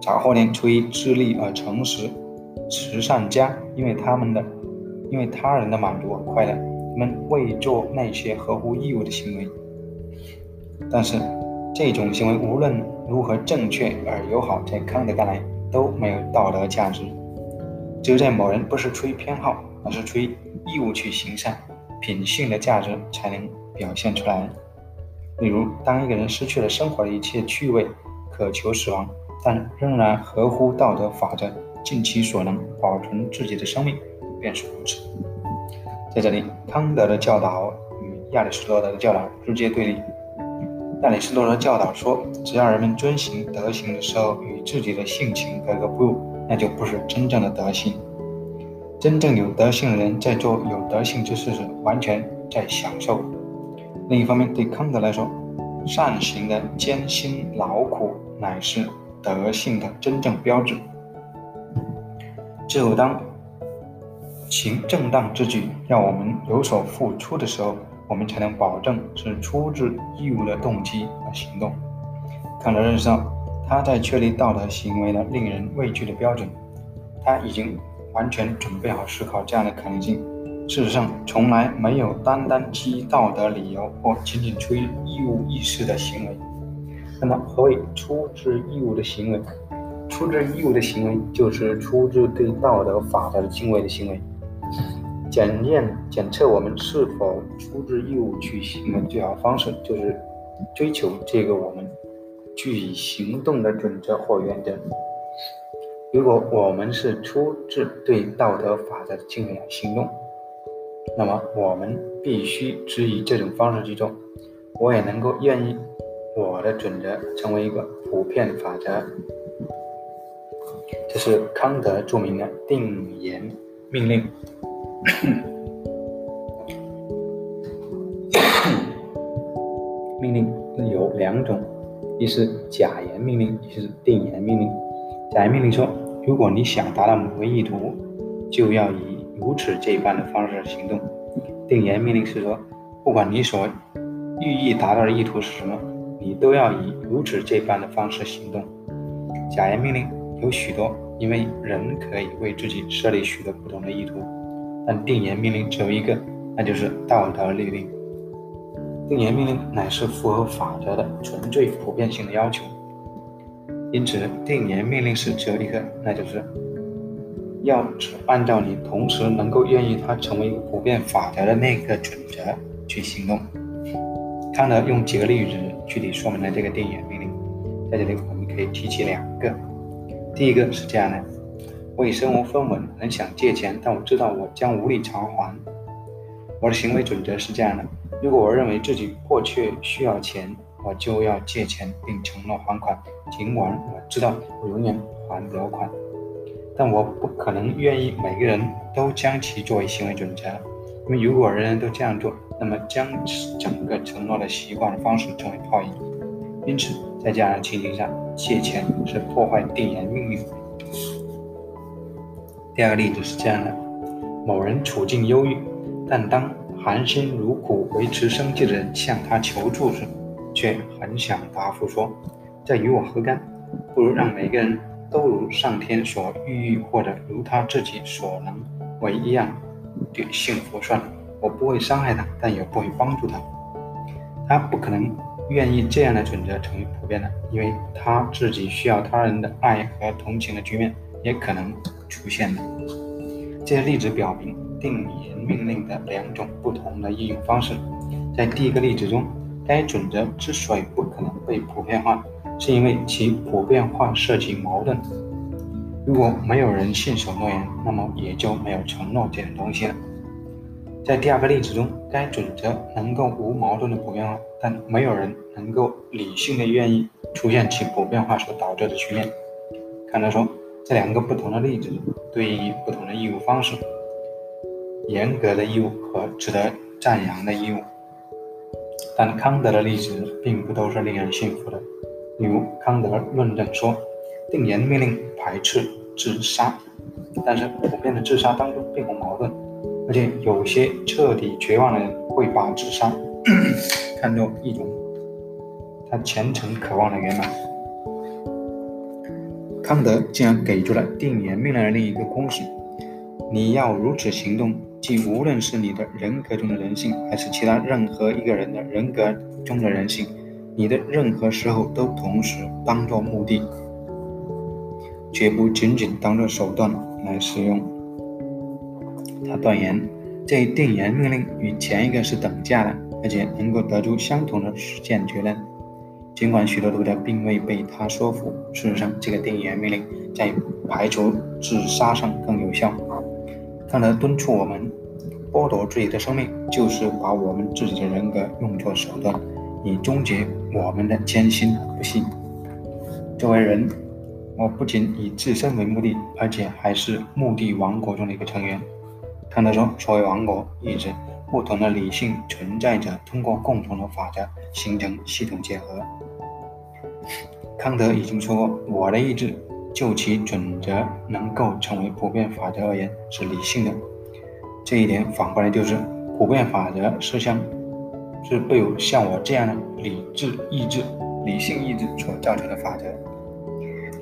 杂货店出于自利而诚实，慈善家因为他们的因为他人的满足和快乐，他们未做那些合乎义务的行为。但是这种行为无论如何正确而友好，在康德看来都没有道德价值。只有在某人不是出于偏好，而是出于义务去行善，品性的价值才能。表现出来，例如，当一个人失去了生活的一切趣味，渴求死亡，但仍然合乎道德法则，尽其所能保存自己的生命，便是如此。在这里，康德的教导与亚里士多德的教导直接对立。亚里士多德教导说，只要人们遵行德行的时候与自己的性情格格不入，那就不是真正的德行。真正有德性的人，在做有德性之事时，完全在享受。另一方面，对康德来说，善行的艰辛劳苦乃是德性的真正标志。只有当行正当之举，让我们有所付出的时候，我们才能保证是出自义务的动机和行动。康德认识到，他在确立道德行为的令人畏惧的标准，他已经完全准备好思考这样的可能性。事实上，从来没有单单基于道德理由或仅仅出于义务意识的行为。那么，何谓出自义务的行为？出自义务的行为就是出自对道德法则的敬畏的行为。检验、检测我们是否出自义务去行的最好方式，就是追求这个我们具以行动的准则或原则。如果我们是出自对道德法则的敬畏而行动，那么我们必须只以这种方式去做。我也能够愿意我的准则成为一个普遍法则。这是康德著名的定言命令。命令有两种，一是假言命令，一是定言命令。假言命令说，如果你想达到某个意图，就要以如此这般的方式行动。定言命令是说，不管你所寓意达到的意图是什么，你都要以如此这般的方式行动。假言命令有许多，因为人可以为自己设立许多不同的意图，但定言命令只有一个，那就是道德律令。定言命令乃是符合法则的纯粹普遍性的要求，因此定言命令是只有一个，那就是。要按照你同时能够愿意它成为一个普遍法则的那个准则去行动。康德用几个例子具体说明了这个定言命令，在这里我们可以提起两个。第一个是这样的：我已身无分文，很想借钱，但我知道我将无力偿还。我的行为准则是这样的：如果我认为自己迫切需要钱，我就要借钱并承诺还款，尽管我知道我永远还不了款。但我不可能愿意每个人都将其作为行为准则，因为如果人人都这样做，那么将整个承诺的习惯方式成为泡影。因此，在这样的情形下，借钱是破坏定言命运。第二个例子是这样的：某人处境忧郁。但当含辛茹苦维持生计的人向他求助时，却很想答复说：“这与我何干？不如让每个人都如上天所欲欲，或者如他自己所能为一样的幸福算了。我不会伤害他，但也不会帮助他。他不可能愿意这样的准则成为普遍的，因为他自己需要他人的爱和同情的局面也可能出现的。这些例子表明。”定言命令的两种不同的应用方式，在第一个例子中，该准则之所以不可能被普遍化，是因为其普遍化涉及矛盾。如果没有人信守诺言，那么也就没有承诺这种东西了。在第二个例子中，该准则能够无矛盾的普遍化，但没有人能够理性的愿意出现其普遍化所导致的局面。看他说，这两个不同的例子对应不同的义务方式。严格的义务和值得赞扬的义务，但康德的例子并不都是令人信服的。例如，康德论证说，定言命令排斥自杀，但是普遍的自杀当中并无矛盾，而且有些彻底绝望的人会把自杀 看作一种他虔诚渴望的圆满。康德竟然给出了定言命令的另一个公式：你要如此行动。即无论是你的人格中的人性，还是其他任何一个人的人格中的人性，你的任何时候都同时当作目的，绝不仅仅当作手段来使用。他断言，这一定言命令与前一个是等价的，而且能够得出相同的实践结论。尽管许多读者并未被他说服，事实上，这个定言命令在排除自杀上更有效。康德敦促我们剥夺自己的生命，就是把我们自己的人格用作手段，以终结我们的艰辛不幸。作为人，我不仅以自身为目的，而且还是目的王国中的一个成员。康德说：“所谓王国，意指不同的理性存在者通过共同的法则形成系统结合。”康德已经说过：“我的意志。”就其准则能够成为普遍法则而言是理性的，这一点反过来就是普遍法则是像是被像我这样的理智意志、理性意志所造成的法则。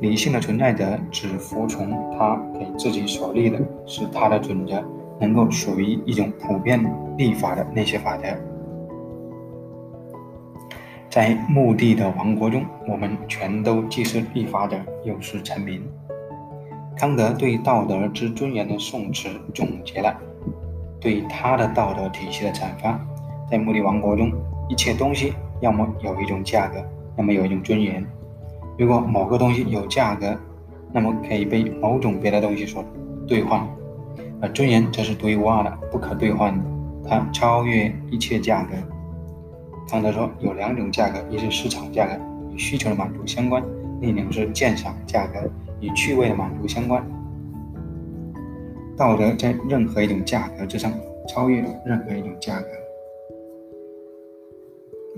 理性的存在者只服从他给自己所立的，是他的准则能够属于一种普遍立法的那些法则。在墓地的王国中，我们全都既是立法者，又是臣民。康德对道德之尊严的颂词总结了对他的道德体系的阐发。在墓地王国中，一切东西要么有一种价格，要么有一种尊严。如果某个东西有价格，那么可以被某种别的东西所兑换，而尊严则是独一无二的、不可兑换的，它超越一切价格。康德说，有两种价格，一是市场价格，与需求的满足相关；另一种是鉴赏价格，与趣味的满足相关。道德在任何一种价格之上，超越了任何一种价格。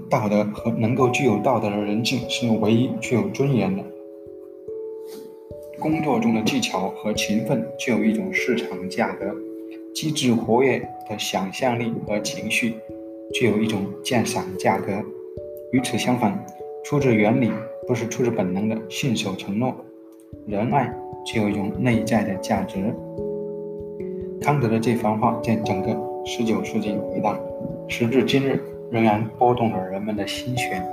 道德和能够具有道德的人性是唯一具有尊严的。工作中的技巧和勤奋具有一种市场价格，机智活跃的想象力和情绪。具有一种鉴赏价格。与此相反，出自原理不是出自本能的信守承诺，仁爱具有一种内在的价值。康德的这番话在整个19世纪回荡，时至今日仍然拨动了人们的心弦。